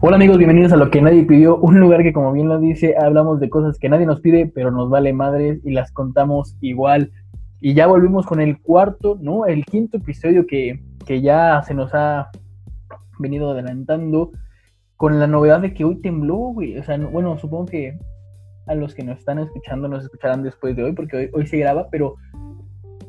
Hola amigos, bienvenidos a Lo que nadie pidió, un lugar que como bien lo dice, hablamos de cosas que nadie nos pide, pero nos vale madres y las contamos igual. Y ya volvimos con el cuarto, ¿no? El quinto episodio que, que ya se nos ha venido adelantando con la novedad de que hoy tembló, güey. O sea, bueno, supongo que a los que nos están escuchando nos escucharán después de hoy, porque hoy, se graba, pero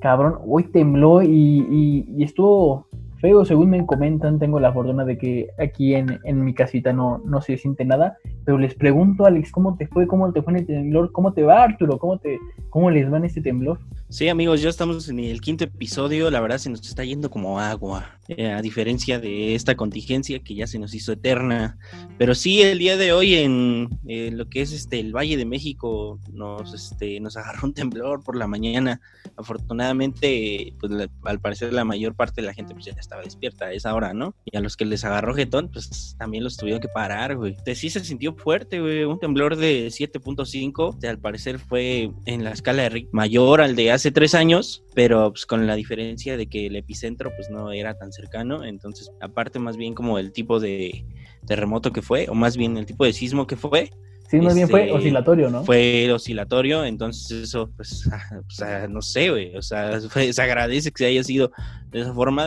cabrón, hoy tembló y, y estuvo feo, según me comentan, tengo la fortuna de que aquí en, en, mi casita no, no se siente nada, pero les pregunto, Alex, ¿cómo te fue? ¿Cómo te fue en el temblor? ¿Cómo te va, Arturo? ¿Cómo, te, cómo les va en este temblor? Sí, amigos, ya estamos en el quinto episodio, la verdad se nos está yendo como agua, eh, a diferencia de esta contingencia que ya se nos hizo eterna, pero sí, el día de hoy en eh, lo que es este el Valle de México nos, este, nos agarró un temblor por la mañana, afortunadamente, pues al parecer la mayor parte de la gente pues ya estaba despierta a esa hora, ¿no? Y a los que les agarró jetón, pues también los tuvieron que parar, güey. Sí se sintió fuerte, güey, un temblor de 7.5, al parecer fue en la escala de Richter mayor al de hace tres años, pero pues con la diferencia de que el epicentro pues no era tan cercano, entonces aparte más bien como el tipo de terremoto que fue, o más bien el tipo de sismo que fue, Sí, más bien fue este, oscilatorio, ¿no? Fue oscilatorio, entonces eso, pues, o sea, no sé, güey, o sea, se agradece que se haya sido de esa forma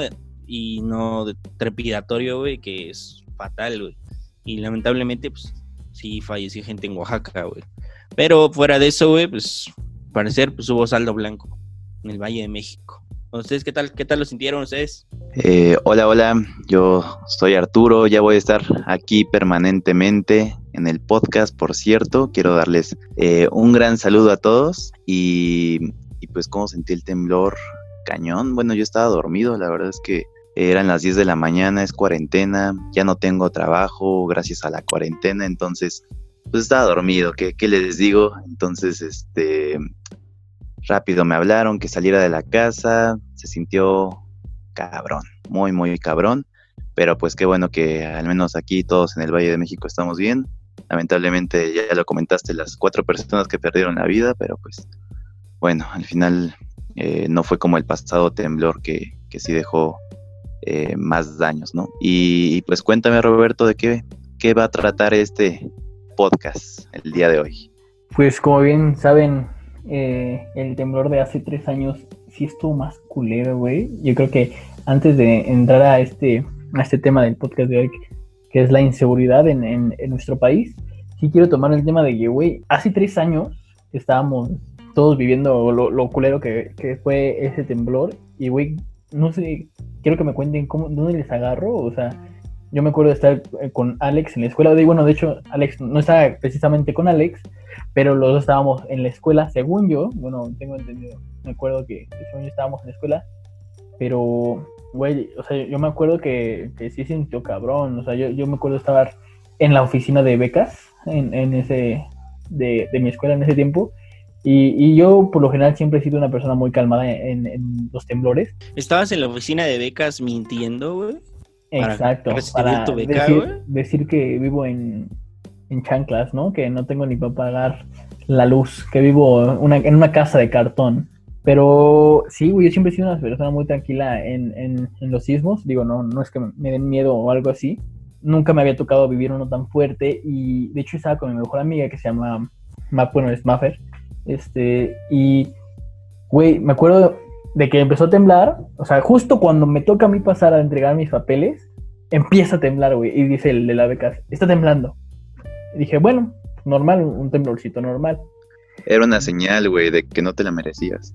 y no trepidatorio, güey, que es fatal, güey. Y lamentablemente, pues, sí falleció gente en Oaxaca, güey. Pero fuera de eso, güey, pues, parecer, pues hubo saldo blanco en el Valle de México. ¿Ustedes qué tal, qué tal lo sintieron ustedes? Eh, hola, hola, yo soy Arturo, ya voy a estar aquí permanentemente en el podcast, por cierto. Quiero darles eh, un gran saludo a todos y, y pues cómo sentí el temblor cañón. Bueno, yo estaba dormido, la verdad es que eran las 10 de la mañana, es cuarentena, ya no tengo trabajo gracias a la cuarentena, entonces pues estaba dormido, ¿qué, qué les digo? Entonces, este, rápido me hablaron que saliera de la casa, se sintió cabrón, muy, muy cabrón, pero pues qué bueno que al menos aquí todos en el Valle de México estamos bien. Lamentablemente ya lo comentaste, las cuatro personas que perdieron la vida, pero pues bueno, al final eh, no fue como el pasado temblor que, que sí dejó eh, más daños, ¿no? Y, pues cuéntame, Roberto, de qué, qué va a tratar este podcast el día de hoy. Pues como bien saben, eh, el temblor de hace tres años sí estuvo más culero, güey. Yo creo que antes de entrar a este, a este tema del podcast de hoy, que es la inseguridad en, en, nuestro país, sí quiero tomar el tema de que, güey, hace tres años estábamos todos viviendo lo, lo culero que, que, fue ese temblor y, güey, no sé, quiero que me cuenten cómo, dónde les agarro, o sea, yo me acuerdo de estar eh, con Alex en la escuela, de, bueno, de hecho, Alex no estaba precisamente con Alex, pero los dos estábamos en la escuela, según yo, bueno, tengo entendido, me acuerdo que según yo estábamos en la escuela, pero, güey, o sea, yo me acuerdo que, que sí sintió cabrón, o sea, yo, yo me acuerdo de estar en la oficina de becas, en, en ese, de, de mi escuela en ese tiempo, y, yo, por lo general, siempre he sido una persona muy calmada en, los temblores. ¿Estabas en la oficina de becas mintiendo, güey? Exacto. Para, tu beca, decir, decir, que vivo en, chanclas, ¿no? Que no tengo ni para pagar la luz, que vivo en una casa de cartón. Pero sí, güey, yo siempre he sido una persona muy tranquila en, en, los sismos. Digo, no, no es que me den miedo o algo así. Nunca me había tocado vivir uno tan fuerte. Y de hecho estaba con mi mejor amiga que se llama, bueno, es Maffer este, y, güey, me acuerdo de que empezó a temblar, o sea, justo cuando me toca a mí pasar a entregar mis papeles, empieza a temblar, güey, y dice el de la beca, está temblando. Y dije, bueno, normal, un temblorcito normal. Era una señal, güey, de que no te la merecías.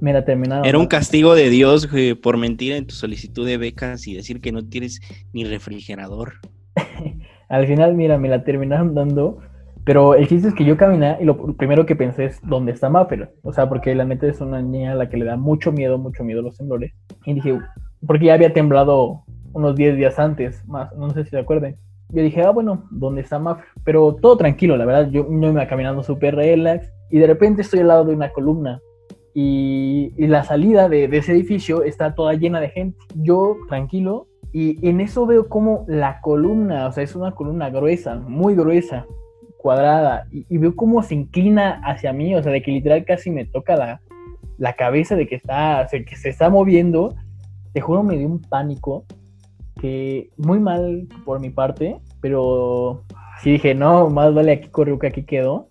Mira, terminado. Era un castigo de Dios, güey, por mentir en tu solicitud de becas y decir que no tienes ni refrigerador. Al final, mira, me la terminaron dando pero el chiste es que yo caminé y lo primero que pensé es, ¿dónde está Maffer? O sea, porque la neta es una niña a la que le da mucho miedo, mucho miedo los temblores. Y dije, porque ya había temblado unos 10 días antes, más, no sé si se acuerden. Yo dije, ah, bueno, ¿dónde está Maffer? Pero todo tranquilo, la verdad, yo, me iba caminando súper relax y de repente estoy al lado de una columna y, y la salida de, de, ese edificio está toda llena de gente. Yo tranquilo y en eso veo como la columna, o sea, es una columna gruesa, muy gruesa, cuadrada y, veo cómo se inclina hacia mí, o sea, de que literal casi me toca la, la cabeza de que está, que se está moviendo, te juro me dio un pánico que muy mal por mi parte, pero sí dije, no, más vale aquí corrió que aquí quedó.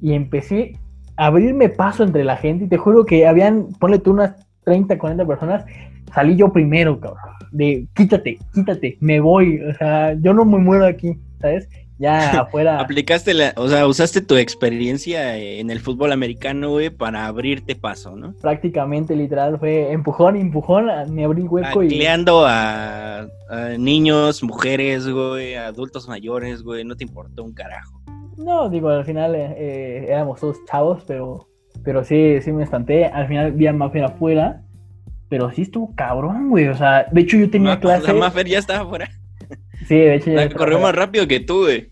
Y empecé a abrirme paso entre la gente y te juro que habían, ponle tú unas 30, 40 personas, salí yo primero, cabrón. De quítate, quítate, me voy. O sea, yo no me muero aquí, ¿sabes? Ya afuera. Aplicaste la, o sea, usaste tu experiencia en el fútbol americano, güey, para abrirte paso, ¿no? Prácticamente, literal, fue empujón, empujón, me abrí hueco y. A, a niños, mujeres, güey, adultos mayores, güey, no te importó un carajo. No, digo, al final eh, eh, éramos todos chavos, pero, pero sí, sí me espanté. Al final vi a Maffer afuera, pero sí estuvo cabrón, güey. O sea, de hecho yo tenía clase. La Maffer ya estaba afuera. Sí, de hecho ya. corrió más rápido que tú, güey.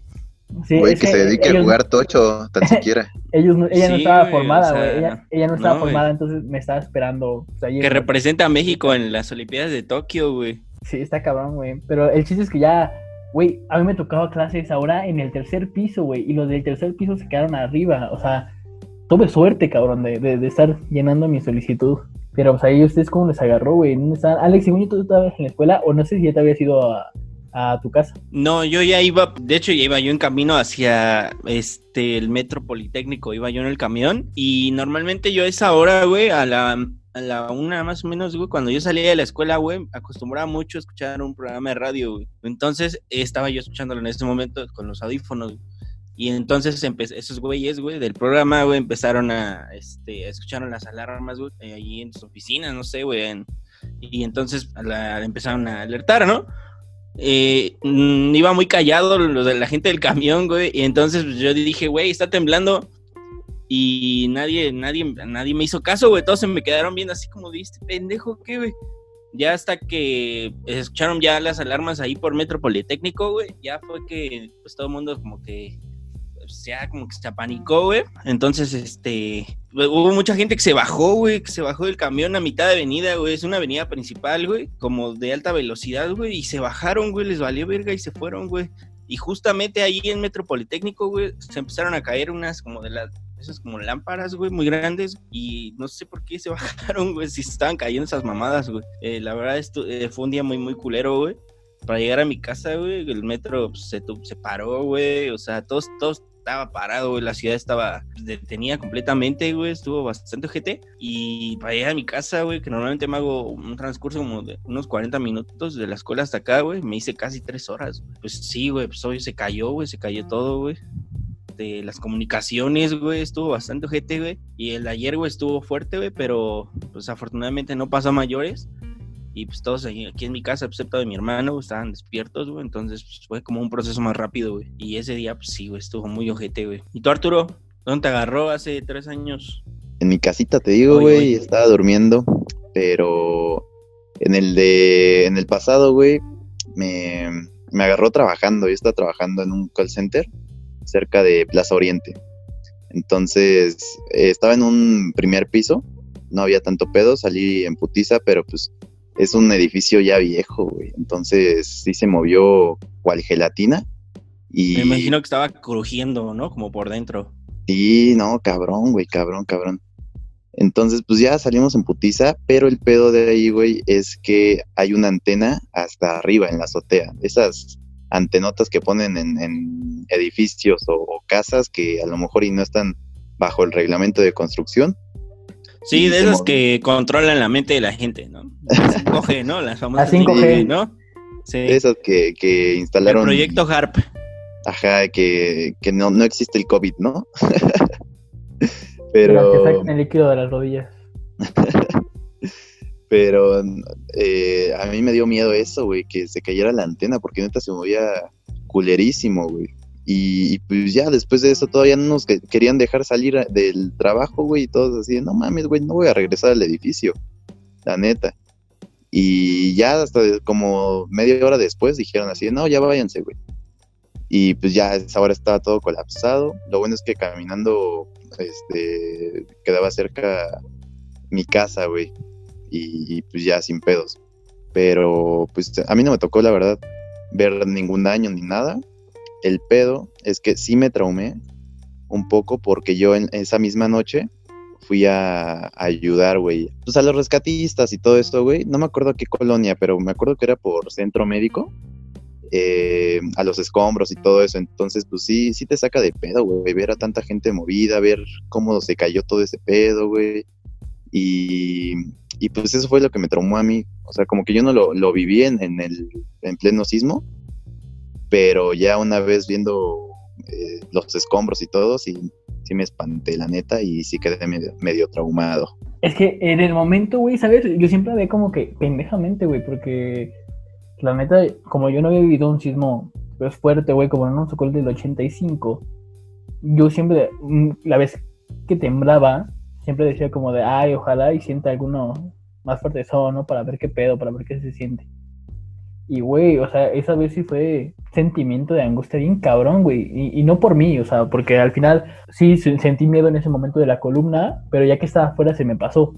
Sí, güey, que, se dedique a jugar tocho, tan siquiera. ellos ella no estaba formada, güey. ella, ella, no estaba formada, entonces me estaba esperando. que representa a México en las Olimpiadas de Tokio, güey. Sí, está cabrón, güey. Pero el chiste es que ya, güey, a mí me tocaba clases ahora en el tercer piso, güey. Y los del tercer piso se quedaron arriba. O sea, tuve suerte, cabrón, de, de, estar llenando mi solicitud. Pero, pues ahí ustedes, ¿cómo les agarró, güey? ¿Dónde están? Alex, según yo, tú estabas en la escuela, o no sé si ya te habías ido a, a tu casa. No, yo ya iba, de hecho ya iba yo en camino hacia este el metro politécnico, iba yo en el camión y normalmente yo a esa hora, güey, a la a la una más o menos, güey, cuando yo salía de la escuela, güey, acostumbraba mucho a escuchar un programa de radio, güey. Entonces estaba yo escuchándolo en ese momento con los audífonos. Y entonces esos güeyes, güey, del programa, güey, empezaron a, este, escucharon las alarmas, güey, ahí en sus oficinas, no sé, güey. y entonces empezaron a alertar, ¿no? Eh, iba muy callado lo de la gente del camión, güey. Y entonces pues, yo dije, güey, está temblando. Y nadie, nadie, nadie me hizo caso, güey. Todos se me quedaron viendo así como, ¿viste, pendejo qué, güey? Ya hasta que escucharon ya las alarmas ahí por Metro Politécnico, güey. Ya fue que, pues todo el mundo como que sea como que se apanicó, güey. Entonces, este, hubo mucha gente que se bajó, güey, que se bajó del camión a mitad de avenida, güey. Es una avenida principal, güey, como de alta velocidad, güey. Y se bajaron, güey, les valió verga y se fueron, güey. Y justamente ahí en Metropolitécnico, güey, se empezaron a caer unas como de las, esas como lámparas, güey, muy grandes. Y no sé por qué se bajaron, güey, si estaban cayendo esas mamadas, güey. Eh, la verdad, esto, eh, fue un día muy, muy culero, güey para llegar a mi casa, güey, el metro pues, se, se paró, güey, o sea, todos, todos estaba parado, güey, la ciudad estaba detenida completamente, güey, estuvo bastante GT. Y para llegar a mi casa, güey, que normalmente me hago un transcurso como de unos 40 minutos de la escuela hasta acá, güey, me hice casi tres horas. Pues sí, güey, pues hoy se cayó, güey, se cayó todo, güey. De las comunicaciones, güey, estuvo bastante GT, güey. Y el ayer, güey, estuvo fuerte, güey, pero pues afortunadamente no pasó a mayores y pues todos aquí, en mi casa, excepto de mi hermano, estaban despiertos, güey, entonces pues, fue como un proceso más rápido, güey. Y ese día, pues sí, güey, estuvo muy ojete, güey. ¿Y tú, Arturo? ¿Dónde te agarró hace tres años? En mi casita, te digo, güey, estaba durmiendo, pero en el de, en el pasado, güey, me, me agarró trabajando, yo estaba trabajando en un call center cerca de Plaza Oriente. Entonces, eh, estaba en un primer piso, no había tanto pedo, salí en putiza, pero pues es un edificio ya viejo, güey. Entonces sí se movió cual gelatina. Y... Me imagino que estaba crujiendo, ¿no? Como por dentro. Sí, no, cabrón, güey, cabrón, cabrón. Entonces, pues ya salimos en putiza, pero el pedo de ahí, güey, es que hay una antena hasta arriba en la azotea. Esas antenotas que ponen en, edificios o, casas que a lo mejor y no están bajo el reglamento de construcción, Sí, de esas que controlan la mente de la gente, ¿no? 5G, ¿no? Las famosas 5G, ¿no? Sí. De esas que, que instalaron. El proyecto HARP. Ajá, que, que no, no existe el COVID, ¿no? Pero. que saquen el líquido de las rodillas. Pero eh, a mí me dio miedo eso, güey, que se cayera la antena, porque neta se movía culerísimo, güey. Y, pues ya después de eso todavía no nos querían dejar salir del trabajo, güey, y todos así, no mames, güey, no voy a regresar al edificio, la neta. Y ya hasta como media hora después dijeron así, no, ya váyanse, güey. Y pues ya esa hora estaba todo colapsado. Lo bueno es que caminando, este, quedaba cerca mi casa, güey. Y, y pues ya sin pedos. Pero pues a mí no me tocó, la verdad, ver ningún daño ni nada el pedo es que sí me traumé un poco porque yo en esa misma noche fui a, ayudar, güey, pues a los rescatistas y todo esto, güey. No me acuerdo qué colonia, pero me acuerdo que era por centro médico. eh, a los escombros y todo eso. Entonces, pues sí, sí te saca de pedo, güey, ver a tanta gente movida, ver cómo se cayó todo ese pedo, güey. Y, y pues eso fue lo que me traumó a mí. O sea, como que yo no lo, lo viví en, en pleno sismo, pero ya una vez viendo eh, los escombros y todo, sí, sí me espanté, la neta, y sí quedé medio, medio traumado. Es que en el momento, güey, ¿sabes? Yo siempre ve como que pendejamente, güey, porque la neta, como yo no había vivido un sismo pues, fuerte, güey, como en un socol del 85, yo siempre, mm, la vez que temblaba, siempre decía como de, ay, ojalá y sienta alguno más fuerte eso, ¿no? Para ver qué pedo, para ver qué se siente. Y, güey, o sea, esa vez sí fue sentimiento de angustia bien cabrón, güey. Y, y, no por mí, o sea, porque al final sí sentí miedo en ese momento de la columna, pero ya que estaba afuera se me pasó.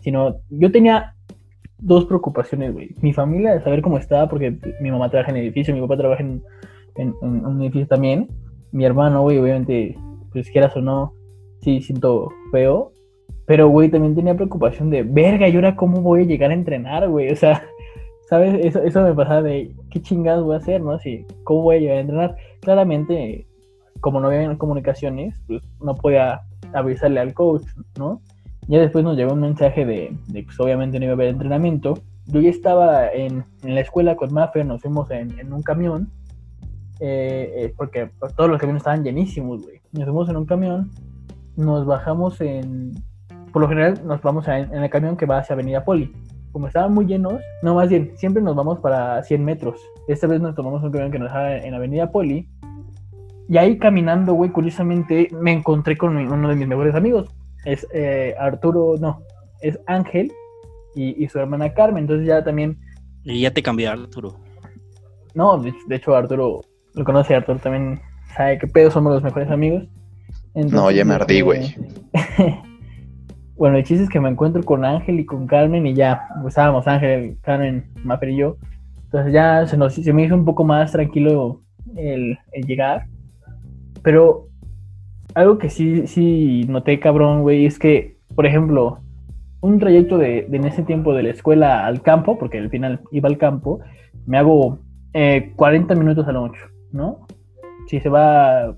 Sino, yo tenía dos preocupaciones, güey. Mi familia, de saber cómo estaba, porque mi mamá trabaja en el edificio, mi papá trabaja en, en, en un edificio también. Mi hermano, güey, obviamente, pues quieras o no, sí siento feo. Pero, güey, también tenía preocupación de, verga, ¿y ahora cómo voy a llegar a entrenar, güey? O sea, ¿sabes? Eso, eso me pasaba de, ¿qué chingados voy a hacer, no? Así, ¿cómo voy a llegar a entrenar? Claramente, como no había comunicaciones, pues no podía avisarle al coach, ¿no? Ya después nos llegó un mensaje de, de pues obviamente no iba a haber entrenamiento. Yo ya estaba en, en la escuela con Maffer, nos fuimos en, en un camión, eh, eh, porque pues, todos los camiones estaban llenísimos, güey. Nos fuimos en un camión, nos bajamos en... Por lo general nos vamos a, en el camión que va hacia Avenida Poli. Como estaban muy llenos, no más bien, siempre nos vamos para 100 metros. Esta vez nos tomamos un camión que nos dejaba en Avenida Poli. Y ahí caminando, güey, curiosamente me encontré con uno de mis mejores amigos, es eh, Arturo, no, es Ángel y, y, su hermana Carmen. Entonces ya también. Y ya te cambió Arturo. No, de, de, hecho Arturo lo conoce, Arturo también sabe que pedo somos los mejores amigos. Entonces, no, ya me ardí, güey. Eh, bueno, el chiste es que me encuentro con Ángel y con Carmen y ya, estábamos Ángel, Carmen, Mafer y yo. Entonces ya se, nos, se me hizo un poco más tranquilo el, llegar. Pero algo que sí, sí noté, cabrón, güey, es que, por ejemplo, un trayecto de, en ese tiempo de la escuela al campo, porque al final iba al campo, me hago eh, 40 minutos a lo mucho, ¿no? Si se va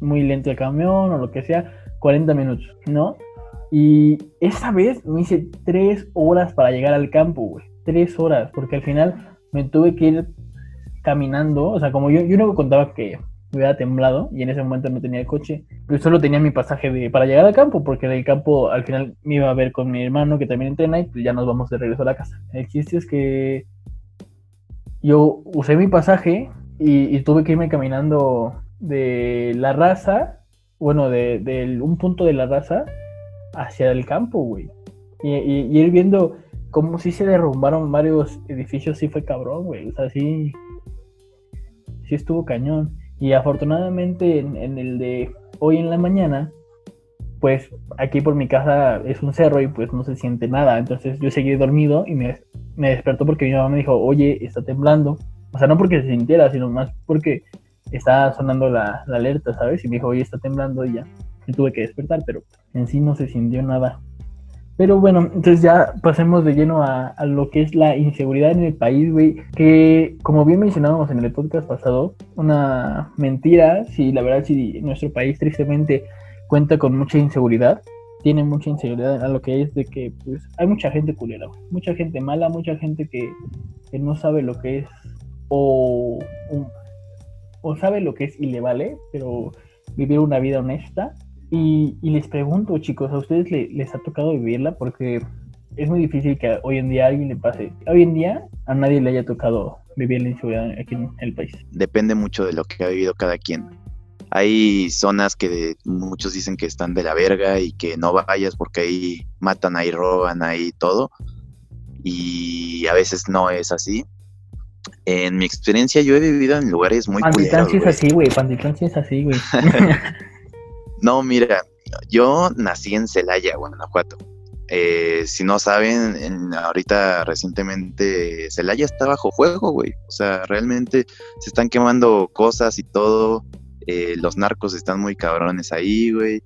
muy lento el camión o lo que sea, 40 minutos, ¿no? Y esa vez me hice 3 horas para llegar al campo, güey. 3 horas, porque al final me tuve que ir caminando, o sea, como yo, yo no contaba que hubiera temblado y en ese momento no tenía el coche. Yo solo tenía mi pasaje para llegar al campo, porque en el campo al final me iba a ver con mi hermano que también entrena y ya nos vamos de regreso a la casa. El chiste es que yo usé mi pasaje y, y tuve que irme caminando de la raza, bueno, de, un punto de la raza hacia el campo, güey. Y, y, y, ir viendo cómo si se derrumbaron varios edificios, sí fue cabrón, güey. O sea, sí, sí estuvo cañón. Y afortunadamente en, el de hoy en la mañana, pues aquí por mi casa es un cerro y pues no se siente nada. Entonces yo seguí dormido y me, me despertó porque mi mamá me dijo, oye, está temblando. O sea, no porque se sintiera, sino más porque estaba sonando la, la alerta, ¿sabes? Y me dijo, oye, está temblando y ya. Y tuve que despertar, pero en sí no se sintió nada. Pero bueno, entonces ya pasemos de lleno a, a, lo que es la inseguridad en el país, güey. Que como bien mencionábamos en el podcast pasado, una mentira, si la verdad, si nuestro país tristemente cuenta con mucha inseguridad, tiene mucha inseguridad a lo que es de que pues hay mucha gente culera, güey. mucha gente mala, mucha gente que, que no sabe lo que es o, o, o sabe lo que es y le vale, pero vivir una vida honesta y, y, les pregunto, chicos, ¿a ustedes le, les ha tocado vivirla? Porque es muy difícil que hoy en día a alguien le pase. Hoy en día a nadie le haya tocado vivir la inseguridad aquí en el país. Depende mucho de lo que ha vivido cada quien. Hay zonas que muchos dicen que están de la verga y que no vayas porque ahí matan, ahí roban, ahí todo. Y a veces no es así. En mi experiencia yo he vivido en lugares muy Pantitlán sí es así, güey. Pantitlán sí es así, güey. No, mira, yo nací en Celaya, Guanajuato. Eh, si no saben, en, ahorita recientemente Celaya está bajo fuego, güey. O sea, realmente se están quemando cosas y todo. Eh, los narcos están muy cabrones ahí, güey.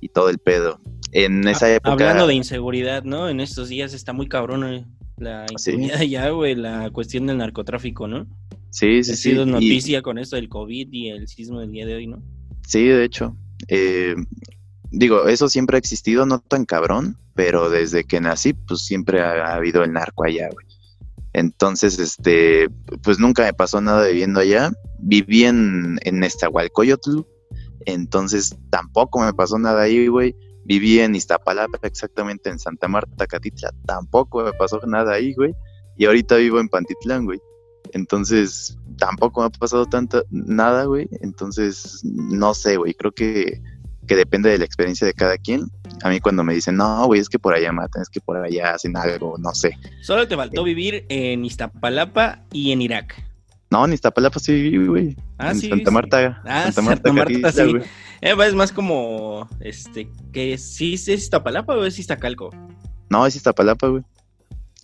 Y todo el pedo. En esa época. Hablando de inseguridad, ¿no? En estos días está muy cabrón eh, la inseguridad sí. ya, güey. La cuestión del narcotráfico, ¿no? Sí, sí, Ha sí. sido y- noticia con esto del COVID y el sismo del día de hoy, ¿no? Sí, de hecho. Eh, digo, eso siempre ha existido, no tan cabrón, pero desde que nací, pues siempre ha, ha habido el narco allá, güey. Entonces, este, pues nunca me pasó nada viviendo allá. Viví en, en Nezahualcóyotl, entonces tampoco me pasó nada ahí, güey. Viví en Iztapalapa, exactamente en Santa Marta, Catitla, tampoco me pasó nada ahí, güey. Y ahorita vivo en Pantitlán, güey. Entonces, tampoco me ha pasado tanto nada, güey. Entonces, no sé, güey. Creo que, que depende de la experiencia de cada quien. A mí cuando me dicen, no, güey, es que por allá matan, es que por allá hacen algo, no sé. Solo te faltó vivir en Iztapalapa y en Irak. No, en Iztapalapa sí viví, güey. Ah, en sí. Santa sí. Marta. Ah, Santa Santa Marta, sí. Eh, es más como, este, que sí es Iztapalapa o es Iztacalco. No, es Iztapalapa, güey.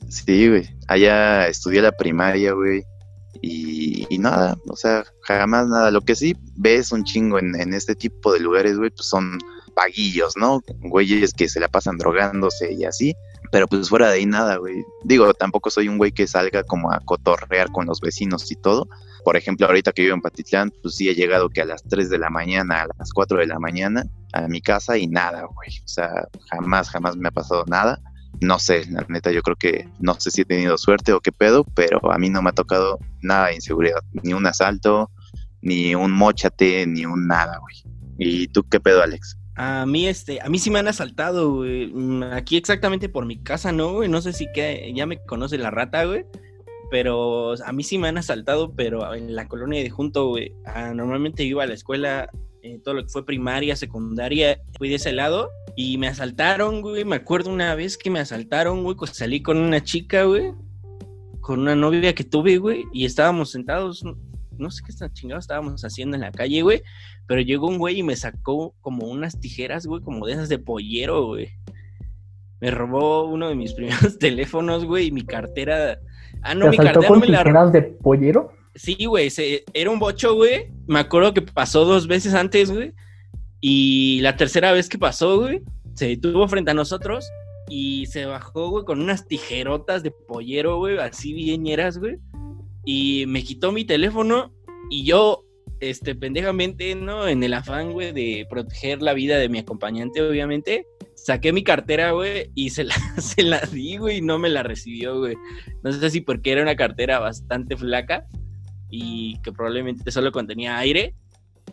Sí, güey. Allá estudié la primaria, güey. Y, y nada, o sea, jamás nada. Lo que sí ves un chingo en, en este tipo de lugares, güey, pues son vaguillos, ¿no? Güeyes que se la pasan drogándose y así. Pero pues fuera de ahí nada, güey. Digo, tampoco soy un güey que salga como a cotorrear con los vecinos y todo. Por ejemplo, ahorita que vivo en Patitlán, pues sí he llegado que a las 3 de la mañana, a las 4 de la mañana, a mi casa y nada, güey. O sea, jamás, jamás me ha pasado nada. No sé, la neta, yo creo que no sé si he tenido suerte o qué pedo, pero a mí no me ha tocado nada de inseguridad. Ni un asalto, ni un mochate, ni un nada, güey. ¿Y tú qué pedo, Alex? A mí, este, a mí sí me han asaltado, güey. Mm, Aquí exactamente por mi casa, ¿no, güey? No sé si que ya me conoce la rata, güey. Pero a mí sí me han asaltado, pero en la colonia de junto, güey. Ah, normalmente iba a la escuela, eh, todo lo que fue primaria, secundaria, fui de ese lado. Y me asaltaron, güey. Me acuerdo una vez que me asaltaron, güey. pues salí con una chica, güey. Con una novia que tuve, güey. Y estábamos sentados, no sé qué chingados estábamos haciendo en la calle, güey. Pero llegó un güey y me sacó como unas tijeras, güey, como de esas de pollero, güey. Me robó uno de mis primeros teléfonos, güey, y mi cartera. Ah, no, ¿Te mi cartera con no me la tijeras de pollero? Sí, güey, era un bocho, güey. Me acuerdo que pasó dos veces antes, güey. Y la tercera vez que pasó, güey, se detuvo frente a nosotros y se bajó, güey, con unas tijerotas de pollero, güey, así bien ñeras, güey. Y me quitó mi teléfono y yo, este, pendejamente, ¿no? En el afán, güey, de proteger la vida de mi acompañante, obviamente, saqué mi cartera, güey, y se la, se la di, güey, y no me la recibió, güey. No sé si porque era una cartera bastante flaca y que probablemente solo contenía aire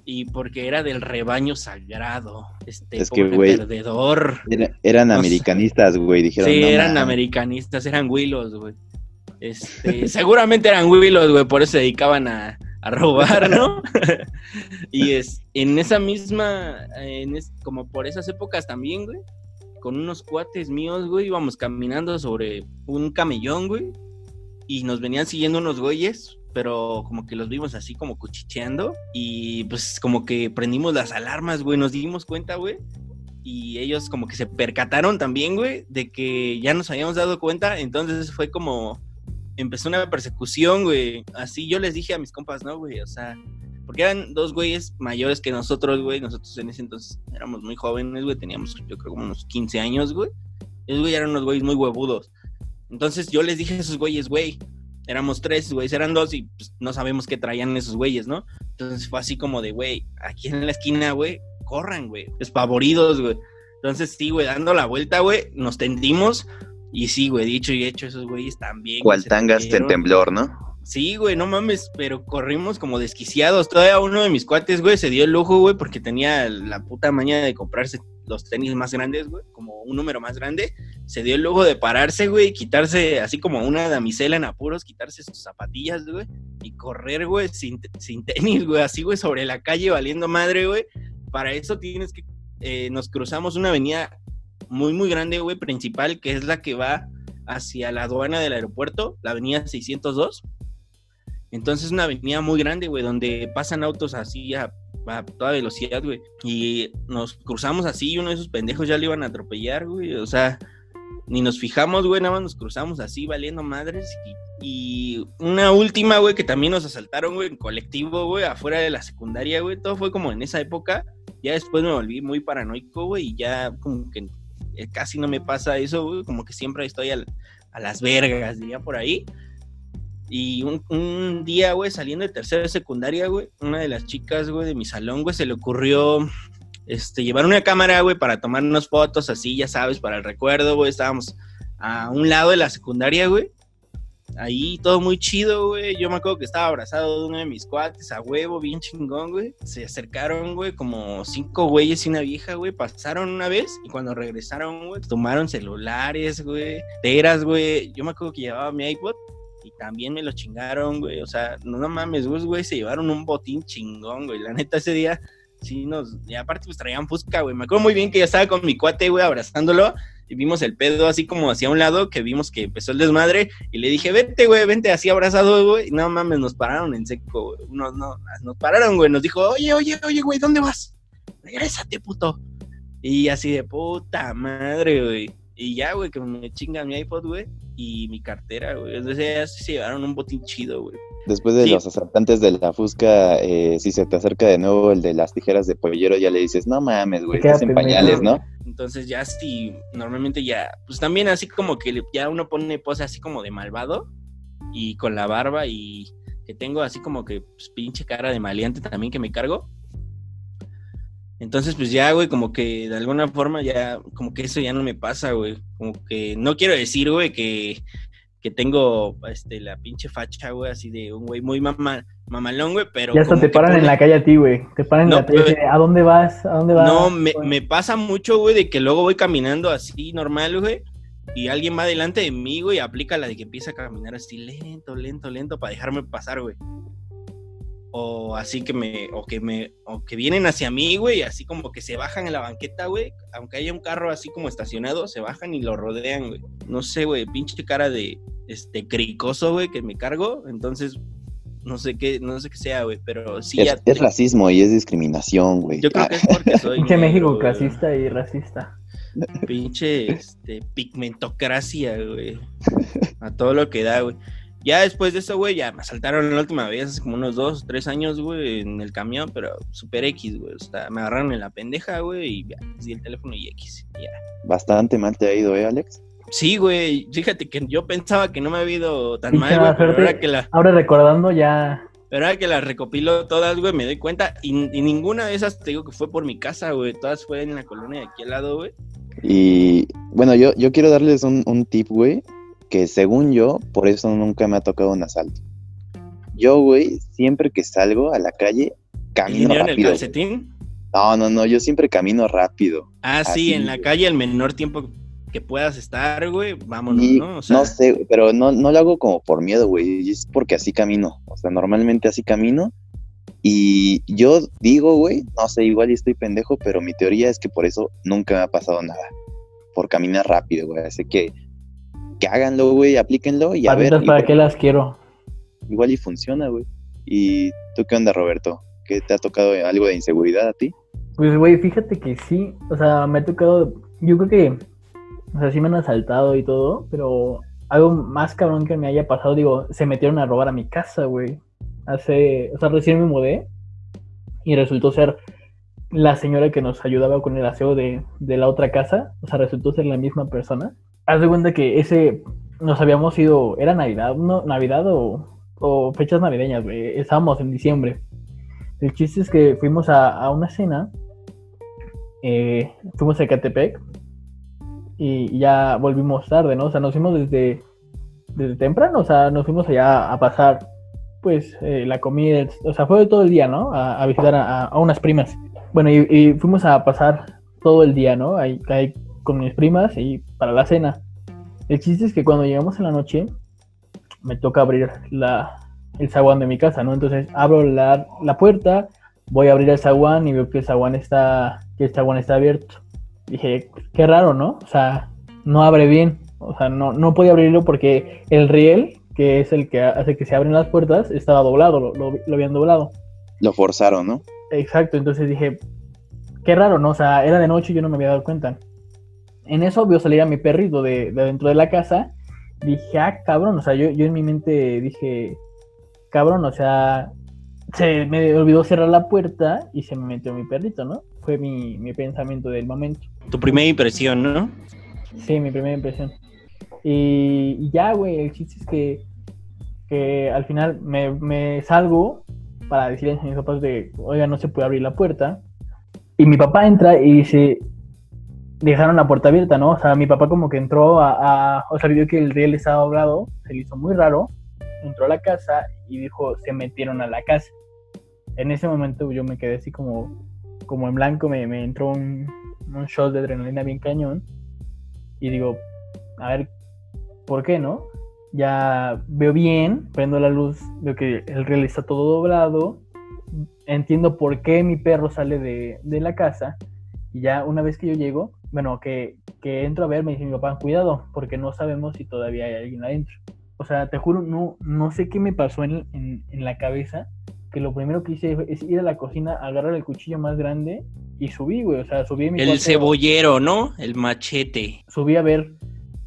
y porque era del rebaño sagrado. Este Es que, güey, perdedor. Era- eran americanistas, güey. Dijeron, Sí, "No eran mames". americanistas, eran Willos, güey. Este, seguramente eran Willos, güey, por eso se dedicaban a, a robar, ¿no? y es en esa misma, en es- como por esas épocas también, güey, con unos cuates míos, güey, íbamos caminando sobre un camellón, güey, y nos venían siguiendo unos güeyes, pero como que los vimos así como cuchicheando, y pues como que prendimos las alarmas, güey, nos dimos cuenta, güey, y ellos como que se percataron también, güey, de que ya nos habíamos dado cuenta, entonces fue como empezó una persecución, güey. Así yo les dije a mis compas, no, güey, o sea, porque eran dos güeyes mayores que nosotros, güey, nosotros en ese entonces éramos muy jóvenes, güey, teníamos yo creo como unos 15 años, güey. Esos güey eran unos güeyes muy huevudos. Entonces yo les dije a esos güeyes, güey, éramos tres, güeyes eran dos y pues, no sabemos qué traían esos güeyes, ¿no? Entonces fue así como de, güey, aquí en la esquina, güey, corran, güey, despavoridos, güey. Entonces sí, güey, dando la vuelta, güey, nos tendimos y sí, güey, dicho y hecho, esos güeyes también. Cual tangas en tendieron. temblor, ¿no? Sí, güey, no mames, pero corrimos como desquiciados. Todavía uno de mis cuates, güey, se dio el lujo, güey, porque tenía la puta maña de comprarse los tenis más grandes, güey, como un número más grande. Se dio el lujo de pararse, güey, y quitarse, así como una damisela en apuros, quitarse sus zapatillas, güey, y correr, güey, sin, sin tenis, güey, así, güey, sobre la calle valiendo madre, güey. Para eso tienes que, eh, nos cruzamos una avenida muy, muy grande, güey, principal, que es la que va hacia la aduana del aeropuerto, la avenida 602. Entonces es una avenida muy grande, güey, donde pasan autos así a, a toda velocidad, güey. Y nos cruzamos así y uno de esos pendejos ya le iban a atropellar, güey. O sea, ni nos fijamos, güey, nada más nos cruzamos así valiendo madres. Y, y una última, güey, que también nos asaltaron, güey, en colectivo, güey, afuera de la secundaria, güey. Todo fue como en esa época. Ya después me volví muy paranoico, güey, y ya como que eh, casi no me pasa eso, güey. Como que siempre estoy al- a las vergas, diría por ahí. Y un, día, güey, saliendo de tercera de secundaria, güey, una de las chicas, güey, de mi salón, güey, se le ocurrió este, llevar una cámara, güey, para tomar unas fotos así, ya sabes, para el recuerdo, güey. Estábamos a un lado de la secundaria, güey. Ahí todo muy chido, güey. Yo me acuerdo que estaba abrazado de uno de mis cuates, a huevo, bien chingón, güey. Se acercaron, güey, como cinco güeyes y una vieja, güey. Pasaron una vez y cuando regresaron, güey, tomaron celulares, güey, teras, güey. Yo me acuerdo que llevaba mi iPod también me lo chingaron, güey. O sea, no, mames, güey, se llevaron un botín chingón, güey. La neta, ese día sí nos. Y aparte, pues traían fusca, güey. Me acuerdo muy bien que ya estaba con mi cuate, güey, abrazándolo y vimos el pedo así como hacia un lado, que vimos que empezó el desmadre, y le dije, vente, güey, vente así abrazado, güey, y no mames, nos pararon en seco, güey. No, no, nos pararon, güey, nos dijo, oye, oye, oye, güey, ¿dónde vas? Regrésate, puto. Y así de puta madre, güey. Y ya, güey, que me chingan mi iPod, güey, y mi cartera, güey. Entonces ya se llevaron un botín chido, güey. Después de los asaltantes de la Fusca, eh, si se te acerca de nuevo el de las tijeras de pollero, ya le dices, no mames, güey, estás en pañales, ¿no? Entonces ya sí, normalmente ya, pues también así como que ya uno pone pose así como de malvado y con la barba y que tengo así como que pues, pinche cara de maleante también que me cargo. Entonces, pues ya, güey, como que de alguna forma ya, como que eso ya no me pasa, güey. Como que no quiero decir, güey, que, que tengo este, la pinche facha, güey, así de un güey muy mamá, mamalón, güey, pero... Ya hasta te paran en la calle a ti, güey. Te paran en la calle ¿a dónde vas? ¿A dónde vas? No, me, me pasa mucho, güey, de que luego voy caminando así normal, güey, y alguien va delante de mí, güey, y aplica la de que empieza a caminar así lento, lento, lento para dejarme pasar, güey o así que me, o que me, o que vienen hacia mí, güey, así como que se bajan en la banqueta, güey, aunque haya un carro así como estacionado, se bajan y lo rodean, güey. No sé, güey, pinche cara de, este, cricoso, güey, que me cargo, entonces, no sé qué, no sé qué sea, güey, pero sí. Es, es racismo y es discriminación, güey. Yo creo que es porque soy. Pinche México clasista y racista. Pinche, este, pigmentocracia, güey. A todo lo que da, güey. Ya después de eso, güey, ya me asaltaron la última vez, hace como unos dos, tres años, güey, en el camión, pero super X, güey. O sea, me agarraron en la pendeja, güey, y ya, di el teléfono y X, ya. Bastante mal te ha ido, ¿eh, Alex? Sí, güey, fíjate que yo pensaba que no me había ido tan mal, güey, pero ahora que la... Ahora recordando ya... Pero ahora que las recopilo todas, güey, me doy cuenta, y, ninguna de esas te digo que fue por mi casa, güey, todas fueron en la colonia de aquí al lado, güey. Y bueno, yo, yo quiero darles un, un tip, güey, que según yo, por eso nunca me ha tocado un asalto. Yo, güey, siempre que salgo a la calle, camino rápido. en el calcetín? No, no, no, yo siempre camino rápido. Ah, sí, en la calle el menor tiempo que puedas estar, güey, vámonos, ¿no? No sé, pero no, no lo hago como por miedo, güey, es porque así camino. O sea, normalmente así camino. Y yo digo, güey, no sé, igual estoy pendejo, pero mi teoría es que por eso nunca me ha pasado nada. Por caminar rápido, güey. Así que que háganlo, güey, aplíquenlo y a ver. ¿Para qué las quiero? Igual y funciona, güey. ¿Y tú qué onda, Roberto? ¿Qué te ha tocado algo de inseguridad a ti? Pues, güey, fíjate que sí. O sea, me ha tocado. Yo creo que. O sea, sí me han asaltado y todo, pero algo más cabrón que me haya pasado, digo, se metieron a robar a mi casa, güey. Hace. O sea, recién me mudé y resultó ser la señora que nos ayudaba con el aseo de, de la otra casa. O sea, resultó ser la misma persona haz de cuenta que ese nos habíamos ido, era Navidad, ¿no? Navidad o, fechas navideñas, güey. Estábamos en diciembre. El chiste es que fuimos a, una cena, eh, fuimos a Catepec y ya volvimos tarde, ¿no? O sea, nos fuimos desde, desde temprano, o sea, nos fuimos allá a pasar, pues, eh, la comida, o sea, fue todo el día, ¿no? A, visitar a, unas primas. Bueno, y, fuimos a pasar todo el día, ¿no? Ahí, ahí con mis primas y para la cena. El chiste es que cuando llegamos en la noche, me toca abrir la, el zaguán de mi casa, ¿no? Entonces abro la, puerta, voy a abrir el zaguán y veo que el zaguán está, que el zaguán está abierto. Dije, qué raro, ¿no? O sea, no abre bien. O sea, no, no podía abrirlo porque el riel, que es el que hace que se abren las puertas, estaba doblado, lo, lo, lo habían doblado. Lo forzaron, ¿no? Exacto, entonces dije, qué raro, ¿no? O sea, era de noche y yo no me había dado cuenta. En eso vio salir a mi perrito de, dentro de la casa. Dije, ah, cabrón, o sea, yo, yo en mi mente dije, cabrón, o sea, se me olvidó cerrar la puerta y se me metió mi perrito, ¿no? Fue mi, mi pensamiento del momento. Tu primera impresión, ¿no? Sí, mi primera impresión. Y, ya, güey, el chiste es que que al final me, me salgo para decirles a mis papás de, oiga, no se puede abrir la puerta. Y mi papá entra y dice, dejaron la puerta abierta, ¿no? O sea, mi papá como que entró a, a o sea, vio que el riel estaba ahogado, se le hizo muy raro, entró a la casa y dijo, se metieron a la casa. En ese momento yo me quedé así como, como en blanco, me, me entró un, un shot de adrenalina bien cañón. Y digo, a ver, ¿por qué no? Ya veo bien, prendo la luz, veo que el riel está todo doblado, entiendo por qué mi perro sale de, de la casa. Y ya una vez que yo llego, bueno, que, que entro a ver, me dice mi papá, cuidado, porque no sabemos si todavía hay alguien adentro. O sea, te juro, no, no sé qué me pasó en, en, en la cabeza, que lo primero que hice es ir a la cocina, agarrar el cuchillo más grande y subí, güey. O sea, subí a mi El cebollero, ¿no? El machete. subí a ver,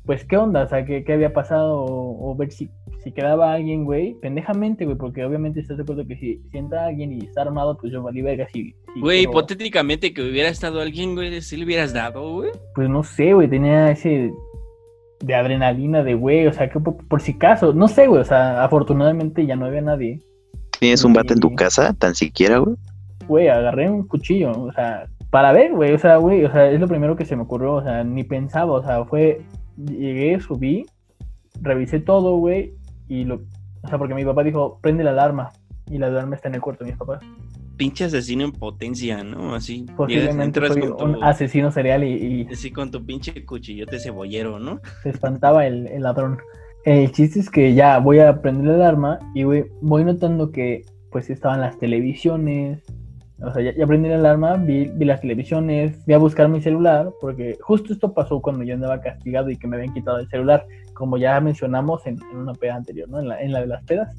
pues, qué onda, o sea, qué, qué había pasado, o, o ver si, si quedaba alguien, güey, pendejamente, güey, porque obviamente estás de acuerdo que si, si entra alguien y está armado, pues yo valí verga, si, Güey, hipotéticamente que hubiera estado alguien, güey, si le hubieras dado, güey. pues no sé, güey, tenía ese de adrenalina de güey, o sea, que por, por si caso, no sé, güey, o sea, afortunadamente ya no había nadie. ¿Tienes un bate en tu casa? Tan siquiera, güey. Güey, agarré un cuchillo, o sea, para ver, güey, o sea, güey, o sea, es lo primero que se me ocurrió, o sea, ni pensaba, o sea, fue, llegué, subí, revisé todo, güey, y lo, o sea, porque mi papá dijo, prende la alarma, y la alarma está en el cuarto de mis papás. Pinche asesino en potencia, ¿no? Así. Posiblemente soy con un tu, asesino serial y, y así con tu pinche cuchillote cebollero, ¿no? se espantaba el, el ladrón. El chiste es que ya voy a prender la alarma y güey, voy notando que pues estaban las televisiones. O sea, ya, ya prendí la alarma, vi, vi las televisiones, fui a buscar mi celular, porque justo esto pasó cuando yo andaba castigado y que me habían quitado el celular, como ya mencionamos en, una peda anterior, ¿no? En la, en la de las pedas.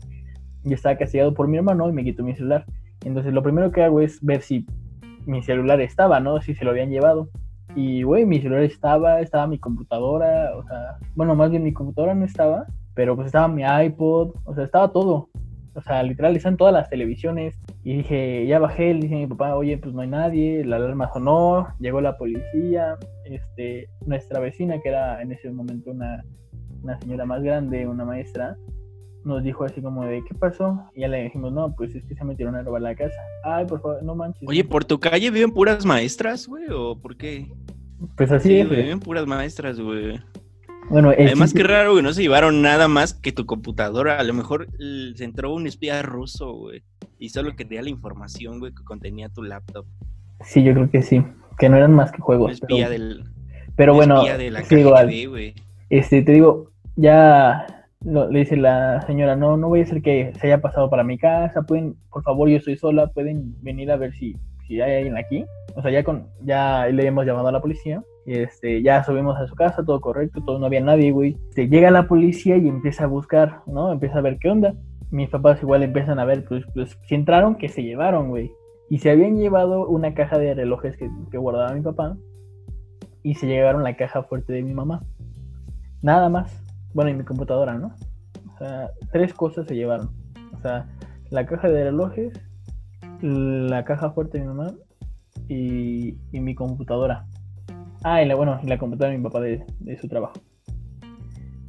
Yo estaba castigado por mi hermano y me quitó mi celular. Entonces lo primero que hago es ver si mi celular estaba, ¿no? Si se lo habían llevado. Y, güey, mi celular estaba, estaba mi computadora, o sea, bueno, más bien mi computadora no estaba, pero pues estaba mi iPod, o sea, estaba todo. O sea, literal, están todas las televisiones. Y dije, ya bajé, le dije a mi papá, oye, pues no hay nadie, la alarma sonó, llegó la policía, este, nuestra vecina, que era en ese momento una, una señora más grande, una maestra, nos dijo así como de, ¿qué pasó? Y ya le dijimos, no, pues es que se metieron a robar la casa. Ay, por favor, no manches. Oye, ¿por tu calle viven puras maestras, güey? ¿O por qué? Pues así Sí, es, güey, viven puras maestras, güey. Bueno, Además, chiste- qué raro, güey, no se llevaron nada más que tu computadora. A lo mejor se entró un espía ruso, güey. Y solo quería la información, güey, que contenía tu laptop. Sí, yo creo que sí. Que no eran más que Un juegos. espía pero, del. pero un bueno, espía de la sí, igual. Güey. Este, te digo, ya lo- le dice la señora, no, no voy a hacer que se haya pasado para mi casa, pueden, por favor, yo estoy sola, pueden venir a ver si, si hay alguien aquí. O sea, ya con, ya le hemos llamado a la policía, este, ya subimos a su casa, todo correcto, todo no había nadie, güey. Llega la policía y empieza a buscar, ¿no? Empieza a ver qué onda. Mis papás igual empiezan a ver, pues, pues, si entraron, que se llevaron, güey. Y se habían llevado una caja de relojes que, que guardaba mi papá, y se llevaron la caja fuerte de mi mamá. Nada más. Bueno, y mi computadora, ¿no? O sea, tres cosas se llevaron. O sea, la caja de relojes, la caja fuerte de mi mamá y, y mi computadora. Ah, y la, bueno, y la computadora de mi papá de, de su trabajo.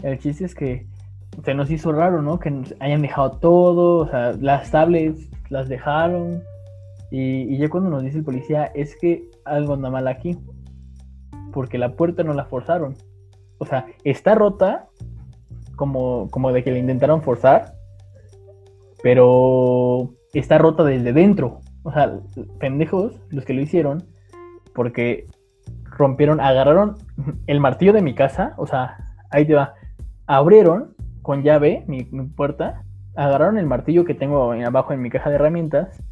El chiste es que se nos hizo raro, ¿no? Que hayan dejado todo, o sea, las tablets las dejaron. Y, y ya cuando nos dice el policía, es que algo anda mal aquí. Porque la puerta no la forzaron. O sea, está rota, como, como de que la intentaron forzar, pero está rota desde dentro. O sea, pendejos los que lo hicieron, porque rompieron, agarraron el martillo de mi casa, o sea, ahí te va, abrieron con llave mi, mi puerta, agarraron el martillo que tengo en- abajo en mi caja de herramientas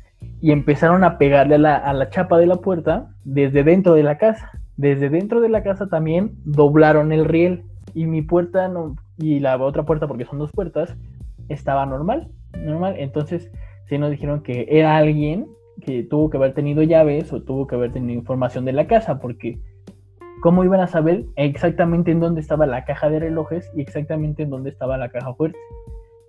y empezaron a pegarle a la, a la chapa de la puerta desde dentro de la casa. Desde dentro de la casa también doblaron el riel y mi puerta no, y la otra puerta, porque son dos puertas, estaba normal, normal. Entonces, sí nos dijeron que era alguien que tuvo que haber tenido llaves o tuvo que haber tenido información de la casa, porque ¿cómo iban a saber exactamente en dónde estaba la caja de relojes y exactamente en dónde estaba la caja fuerte?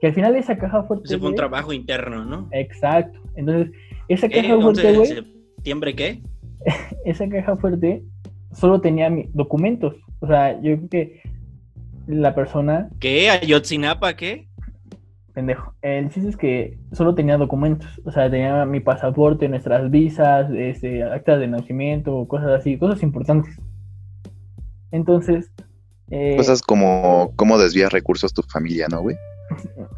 Que al final esa caja fuerte... Ese fue un trabajo interno, ¿no? Exacto. Entonces, esa caja fuerte, 11 de güey, septiembre qué? esa caja fuerte solo tenía mi- documentos. O sea, yo creo que la persona, ¿Qué? ¿Ayotzinapa qué? pendejo. El chiste es que solo tenía documentos, o sea, tenía mi pasaporte, nuestras visas, este, actas de nacimiento, cosas así, cosas importantes. Entonces... Eh, cosas como cómo desvías recursos tu familia, ¿no, güey?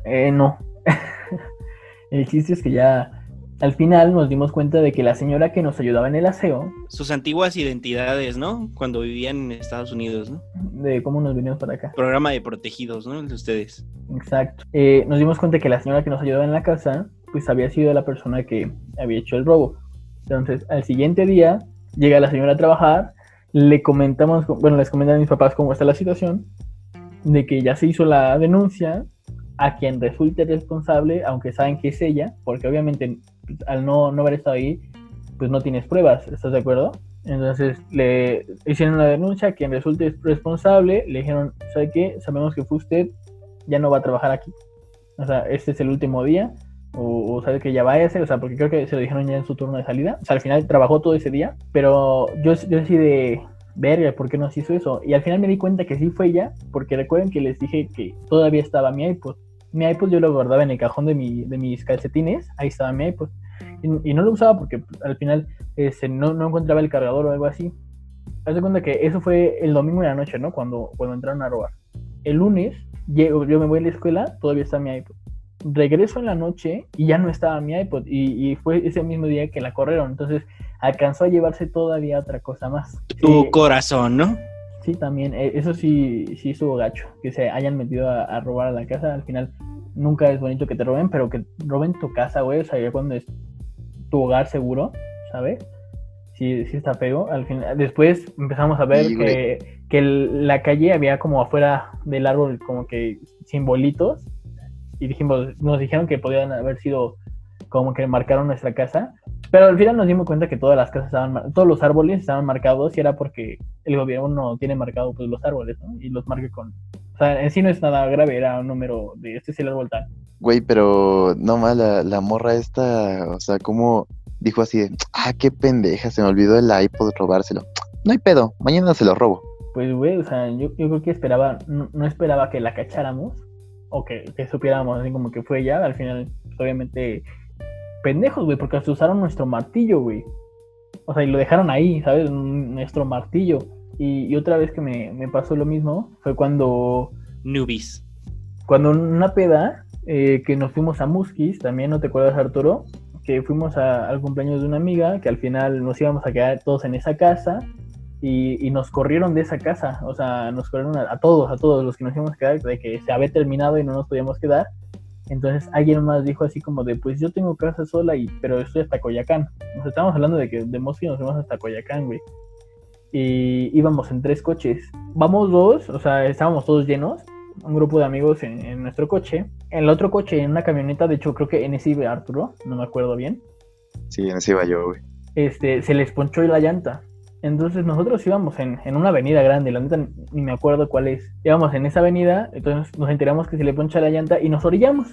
Eh, no. el chiste es que ya al final nos dimos cuenta de que la señora que nos ayudaba en el aseo... Sus antiguas identidades, ¿no? Cuando vivían en Estados Unidos, ¿no? De cómo nos vinimos para acá. Programa de protegidos, ¿no? de ustedes. Exacto. Eh, nos dimos cuenta que la señora que nos ayudaba en la casa, pues había sido la persona que había hecho el robo. Entonces, al siguiente día, llega la señora a trabajar, le comentamos, bueno, les comentan a mis papás cómo está la situación, de que ya se hizo la denuncia, a quien resulte responsable, aunque saben que es ella, porque obviamente al no, no haber estado ahí, pues no tienes pruebas, ¿estás de acuerdo? Entonces le hicieron una denuncia, quien resulte responsable, le dijeron, ¿sabe qué? Sabemos que fue usted, ya no va a trabajar aquí. O sea, este es el último día, o, sabe que ya ser, o sea, porque creo que se lo dijeron ya en su turno de salida. O sea, al final trabajó todo ese día, pero yo, yo decidí verga, ¿por qué no se hizo eso? Y al final me di cuenta que sí fue ella, porque recuerden que les dije que todavía estaba mi iPod mi iPod yo lo guardaba en el cajón de, mi, de mis calcetines, ahí estaba mi iPod. Y, no lo usaba porque al final este, no, no, encontraba el cargador o algo así. Haz de cuenta que eso fue el domingo de la noche, ¿no? Cuando, cuando entraron a robar. El lunes, llego, yo me voy a la escuela, todavía está mi iPod. Regreso en la noche y ya no estaba mi iPod. Y, y fue ese mismo día que la corrieron. Entonces alcanzó a llevarse todavía otra cosa más. Tu corazón, ¿no? Sí, también, eh, eso sí, sí estuvo gacho, que se hayan metido a, robar a la casa, al final nunca es bonito que te roben, pero que roben tu casa, güey, o sea, ya cuando es tu hogar seguro, ¿sabes? Sí, sí está feo, al final, después empezamos a ver que, que la calle había como afuera del árbol como que simbolitos, y dijimos, nos dijeron que podían haber sido como que marcaron nuestra casa, pero al final nos dimos cuenta que todas las casas estaban, todos los árboles estaban marcados y era porque el gobierno tiene marcado pues los árboles, ¿no? Y los marca con... O sea, en sí no es nada grave, era un número de este es el árbol tal. Güey, pero no más, la, la morra esta, o sea, como dijo así de, ah, qué pendeja, se me olvidó el iPod robárselo. No hay pedo, mañana se lo robo. Pues, güey, o sea, yo, yo creo que esperaba, no, esperaba que la cacháramos o que, que supiéramos así como que fue ella. Al final, pues, obviamente pendejos, güey, porque hasta usaron nuestro martillo, güey. O sea, y lo dejaron ahí, ¿sabes? Nuestro martillo. Y, otra vez que me, pasó lo mismo fue cuando. Nubis. Cuando una peda, eh, que nos fuimos a Muskis, también, ¿no te acuerdas, Arturo? Que fuimos al cumpleaños de una amiga, que al final nos íbamos a quedar todos en esa casa. Y, nos corrieron de esa casa, o sea, nos corrieron a, a, todos, a todos los que nos íbamos a quedar, de que se había terminado y no nos podíamos quedar. Entonces alguien más dijo así como de, pues yo tengo casa sola, y, pero estoy hasta Coyacán. Nos estábamos hablando de que de Mosque nos fuimos hasta Coyacán, güey. Y íbamos en tres coches. Vamos dos, o sea, estábamos todos llenos, un grupo de amigos en, nuestro coche. En el otro coche, en una camioneta, de hecho creo que en ese iba Arturo, no me acuerdo bien. Sí, en ese iba yo, güey. Este, se les ponchó la llanta. Entonces nosotros íbamos en, una avenida grande, la neta ni me acuerdo cuál es. Íbamos en esa avenida, entonces nos enteramos que se le poncha la llanta y nos orillamos.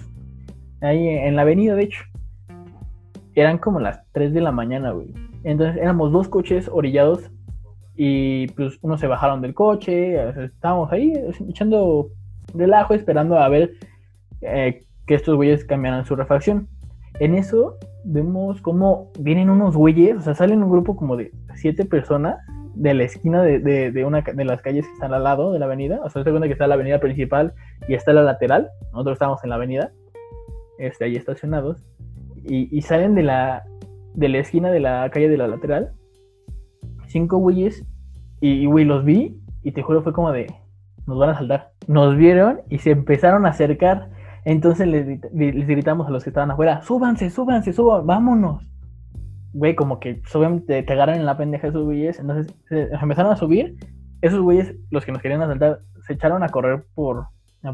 Ahí en la avenida, de hecho. Eran como las 3 de la mañana, güey. Entonces éramos dos coches orillados y pues unos se bajaron del coche, estábamos ahí echando relajo, esperando a ver eh, que estos güeyes cambiaran su refacción. En eso vemos como vienen unos güeyes, o sea, salen un grupo como de siete personas de la esquina de, de, una de las calles que están al lado de la avenida. O sea, se cuenta que está la avenida principal y está la lateral. Nosotros estamos en la avenida, este, ahí estacionados. Y, y salen de la, de la esquina de la calle de la lateral. Cinco güeyes. Y, güey, los vi. Y te juro, fue como de. Nos van a saltar. Nos vieron y se empezaron a acercar. Entonces les, gritamos a los que estaban afuera, súbanse, súbanse, suban, vámonos. Güey, como que obviamente te agarran en la pendeja esos güeyes. Entonces empezaron a subir. Esos güeyes, los que nos querían asaltar, se echaron a correr por,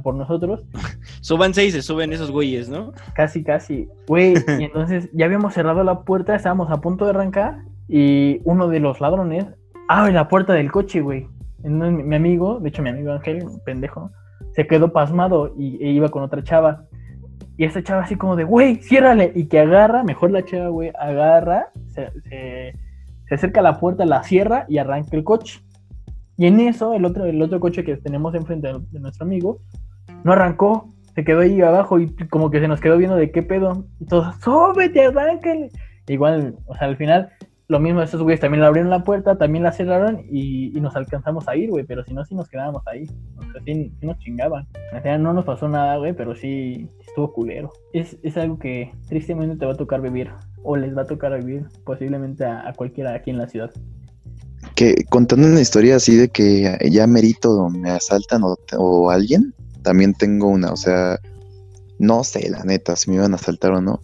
por nosotros. Súbanse y se suben esos güeyes, ¿no? Casi, casi. Güey, y entonces ya habíamos cerrado la puerta, estábamos a punto de arrancar. Y uno de los ladrones abre la puerta del coche, güey. Entonces, mi amigo, de hecho mi amigo Ángel, pendejo, se quedó pasmado y e iba con otra chava. Y esta chava así como de, güey, ciérrale. Y que agarra, mejor la chava, güey, agarra, se, se, acerca a la puerta, la cierra y arranca el coche. Y en eso, el otro, el otro coche que tenemos enfrente de nuestro amigo, no arrancó. se quedó ahí abajo y como que se nos quedó viendo de qué pedo. Y todos, súbete, arráncale. Igual, o sea, al final, lo mismo, esos güeyes también le abrieron la puerta, también la cerraron y, y nos alcanzamos a ir, güey. Pero si no, sí nos quedábamos ahí. O sea, sí, nos chingaban. Al final no nos pasó nada, güey, pero sí estuvo culero. Es, es algo que tristemente te va a tocar vivir. O les va a tocar vivir posiblemente a, a cualquiera aquí en la ciudad. Que contando una historia así de que ya merito me asaltan o, o alguien, también tengo una, o sea, no sé, la neta, si me iban a asaltar o no,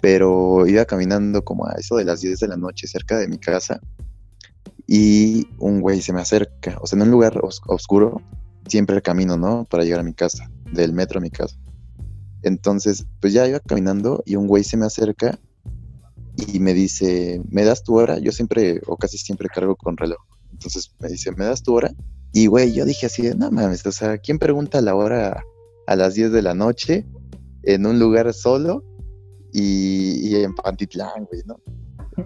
pero iba caminando como a eso de las 10 de la noche cerca de mi casa y un güey se me acerca, o sea, en un lugar os- oscuro, siempre camino, ¿no? Para llegar a mi casa, del metro a mi casa. Entonces, pues ya iba caminando y un güey se me acerca y me dice, ¿me das tu hora? Yo siempre, o casi siempre cargo con reloj. Entonces me dice, ¿me das tu hora? Y güey, yo dije así, no mames, o sea, ¿quién pregunta la hora a las 10 de la noche en un lugar solo y, y en Pantitlán, güey, ¿no?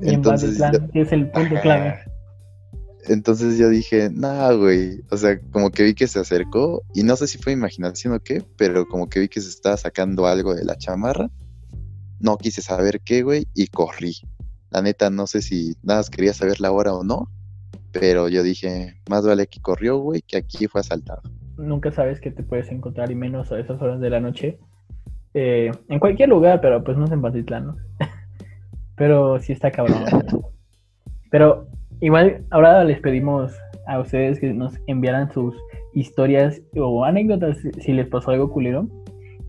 Y en Entonces, Pantitlán, yo- que es el punto clave. Entonces yo dije, nah, güey. O sea, como que vi que se acercó y no sé si fue imaginación o qué, pero como que vi que se estaba sacando algo de la chamarra. No quise saber qué, güey, y corrí. La neta, no sé si nada más quería saber la hora o no, pero yo dije, más vale que corrió, güey, que aquí fue asaltado. Nunca sabes qué te puedes encontrar y menos a esas horas de la noche. Eh, en cualquier lugar, pero pues no es en Pantitlán, ¿no? pero sí está cabrón. Pero igual ahora les pedimos a ustedes que nos enviaran sus historias o anécdotas si- les pasó algo culero.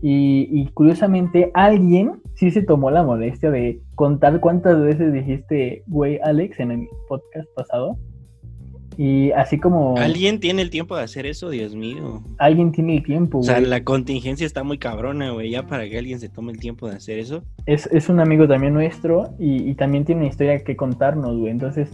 Y, y curiosamente alguien sí se tomó la molestia de contar cuántas veces dijiste, güey, Alex, en el podcast pasado. Y así como ¿Alguien tiene el tiempo de hacer eso? Dios mío. alguien tiene el tiempo, O sea, güey. la contingencia está muy cabrona, güey. Ya para que alguien se tome el tiempo de hacer eso. es, es un amigo también nuestro y, y también tiene una historia que contarnos, güey. Entonces,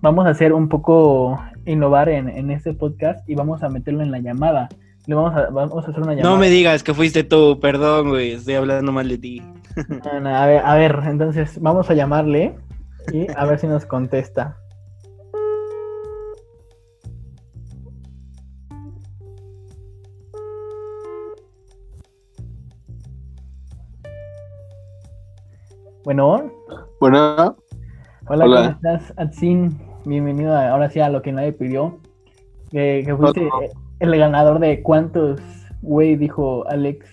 vamos a hacer un poco innovar en, en este podcast y vamos a meterlo en la llamada. Le vamos a, vamos a hacer una llamada. No me digas que fuiste tú, perdón, güey. Estoy hablando mal de ti. No, no, a, ver, a ver, entonces vamos a llamarle y a ver si nos contesta. Bueno, Bueno, Hola, Hola. ¿cómo estás, Atsin? Bienvenido a- ahora sí a lo que nadie pidió. Que, que fuiste eh, el ganador de cuántos, güey, dijo Alex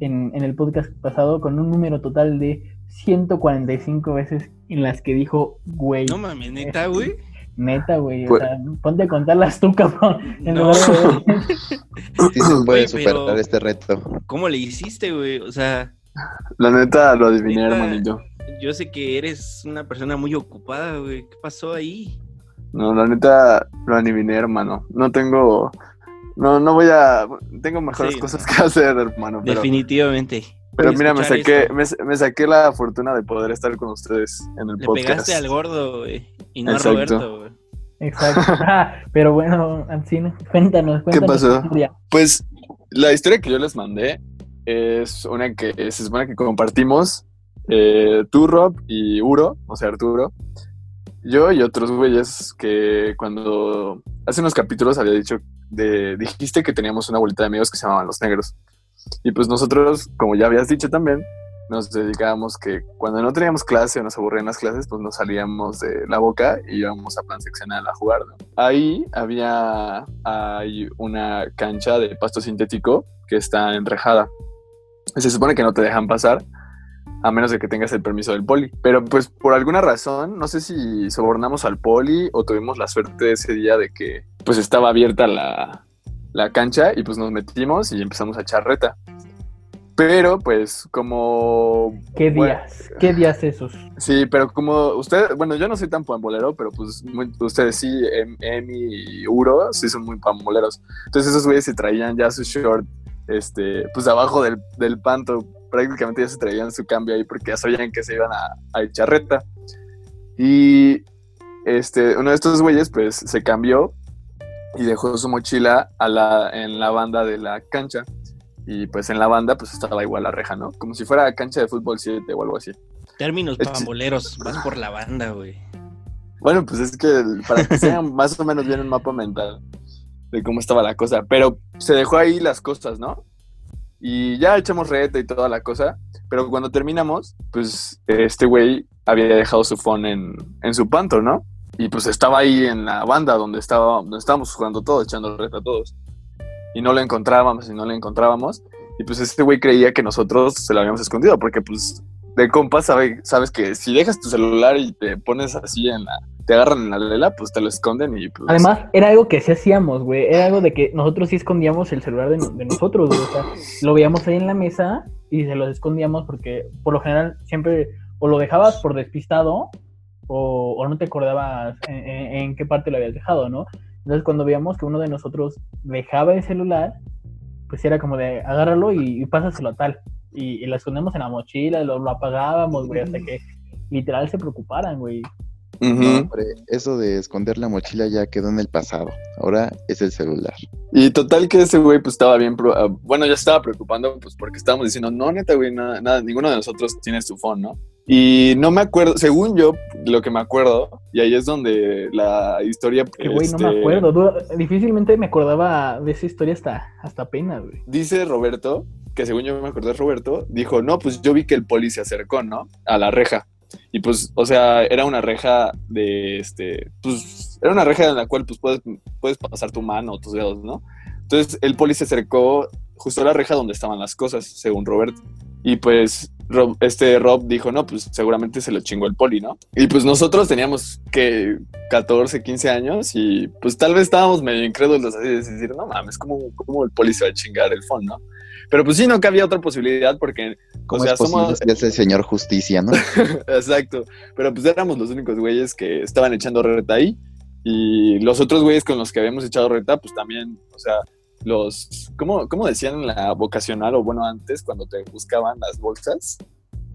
en, en el podcast pasado, con un número total de 145 veces en las que dijo, güey. No mames, neta, güey. Neta, güey. O Pues- sea, ponte a contarlas tú, cabrón. En No. lugar de- Sí se puede superar pero- este reto. ¿Cómo le hiciste, güey? O sea, la neta lo adiviné, Neta. hermanito. Yo sé que eres una persona muy ocupada, güey. ¿Qué pasó ahí? No, la neta lo adiviné, hermano. No tengo. No, no voy a. Tengo mejores Sí, cosas no. que hacer, hermano. Pero, Definitivamente. pero mira, me saqué, me, me saqué la fortuna de poder estar con ustedes en el Le podcast. pegaste al gordo, güey. Y no Exacto. a Roberto, güey. Exacto. Ah, pero bueno, Atsin, cuéntanos, cuéntanos. pasó? tu historia. Pues la historia que yo les mandé es una que se supone que compartimos eh, tú, Rob, y Uro, o sea, Arturo. Yo y otros güeyes que cuando hace unos capítulos había dicho, dijiste que teníamos una bolita de amigos que se llamaban Los Negros. Y pues nosotros, como ya habías dicho también, nos dedicábamos que cuando no teníamos clase o nos aburrían las clases, pues nos salíamos de la boca y íbamos a plan seccional a jugar. ¿no? Ahí había hay una cancha de pasto sintético que está enrejada. Se supone que no te dejan pasar a menos de que tengas el permiso del poli. Pero pues por alguna razón, no sé si sobornamos al poli o tuvimos la suerte ese día de que pues estaba abierta la, la cancha y pues nos metimos y empezamos a echar reta. Pero pues como... ¿Qué bueno, días? ¿Qué días esos? Sí, pero como usted, bueno, yo no soy tan pambolero, pero pues muy- ustedes sí, Em- Emi y Uro, sí son muy pamboleros. Entonces esos güeyes se traían ya su short, este, pues abajo del, del panto, prácticamente ya se traían su cambio ahí porque ya sabían que se iban a, a echar reta. Y este, uno de estos güeyes pues se cambió y dejó su mochila a la, en la banda de la cancha. Y pues en la banda pues estaba igual la reja, ¿no? Como si fuera cancha de fútbol 7 o algo así. Términos Este- pamboleros. Vas por la banda, güey. Bueno, pues es que para que sean más o menos bien un mapa mental de cómo estaba la cosa. Pero se dejó ahí las cosas, ¿no? Y ya echamos reta y toda la cosa. Pero cuando terminamos, pues este güey había dejado su phone en, en su panto, ¿no? Y pues estaba ahí en la banda donde, estaba, donde estábamos jugando todos, echando reta todos. Y no lo encontrábamos y no lo encontrábamos. Y pues este güey creía que nosotros se lo habíamos escondido, porque pues de compas sabe, sabes que si dejas tu celular y te pones así en la, te agarran en la lela, pues te lo esconden y pues... Además, era algo que sí hacíamos, güey. Era algo de que nosotros sí escondíamos el celular de, nosotros, güey. O sea, lo veíamos ahí en la mesa y se los escondíamos porque por lo general siempre o lo dejabas por despistado o, o no te acordabas en qué parte lo habías dejado, ¿no? Entonces cuando veíamos que uno de nosotros dejaba el celular, pues era como de agárralo y, y pásaselo a tal. Y, y lo escondemos en la mochila, lo, lo apagábamos, güey, hasta que literal se preocuparan, güey. No, Ujú. hombre, eso de esconder la mochila ya quedó en el pasado. Ahora es el celular. Y total que ese güey pues estaba bien, pro- ah, bueno, ya estaba preocupando pues porque estábamos diciendo, no, neta, güey, nada, nada, ninguno de nosotros tiene su phone, ¿no? Y no me acuerdo, según yo, lo que me acuerdo, y ahí es donde la historia... Que güey, no me este, acuerdo. Difícilmente me acordaba de esa historia hasta, hasta apenas, güey. Dice Roberto, que según yo me acordé Roberto, dijo, no, pues yo vi que el poli se acercó, ¿no? A la reja. Y pues, o sea, era una reja de, este, pues, era una reja en la cual pues puedes, puedes pasar tu mano o tus dedos, ¿no? Entonces el poli se acercó justo a la reja donde estaban las cosas, según Roberto. Y pues Rob- este Rob dijo, no, pues seguramente se lo chingó el poli, ¿no? Y pues nosotros teníamos que 14, 15 años y pues tal vez estábamos medio incrédulos así de decir, no mames, ¿cómo, cómo el poli se va a chingar el phone, no? Pero pues sí, no cabía otra posibilidad porque, o ¿Cómo sea, es somos... es el señor justicia, no? Exacto, pero pues éramos los únicos güeyes que estaban echando reta ahí y los otros güeyes con los que habíamos echado reta, pues también, o sea, los, ¿cómo, cómo decían en la vocacional o bueno antes cuando te buscaban las bolsas?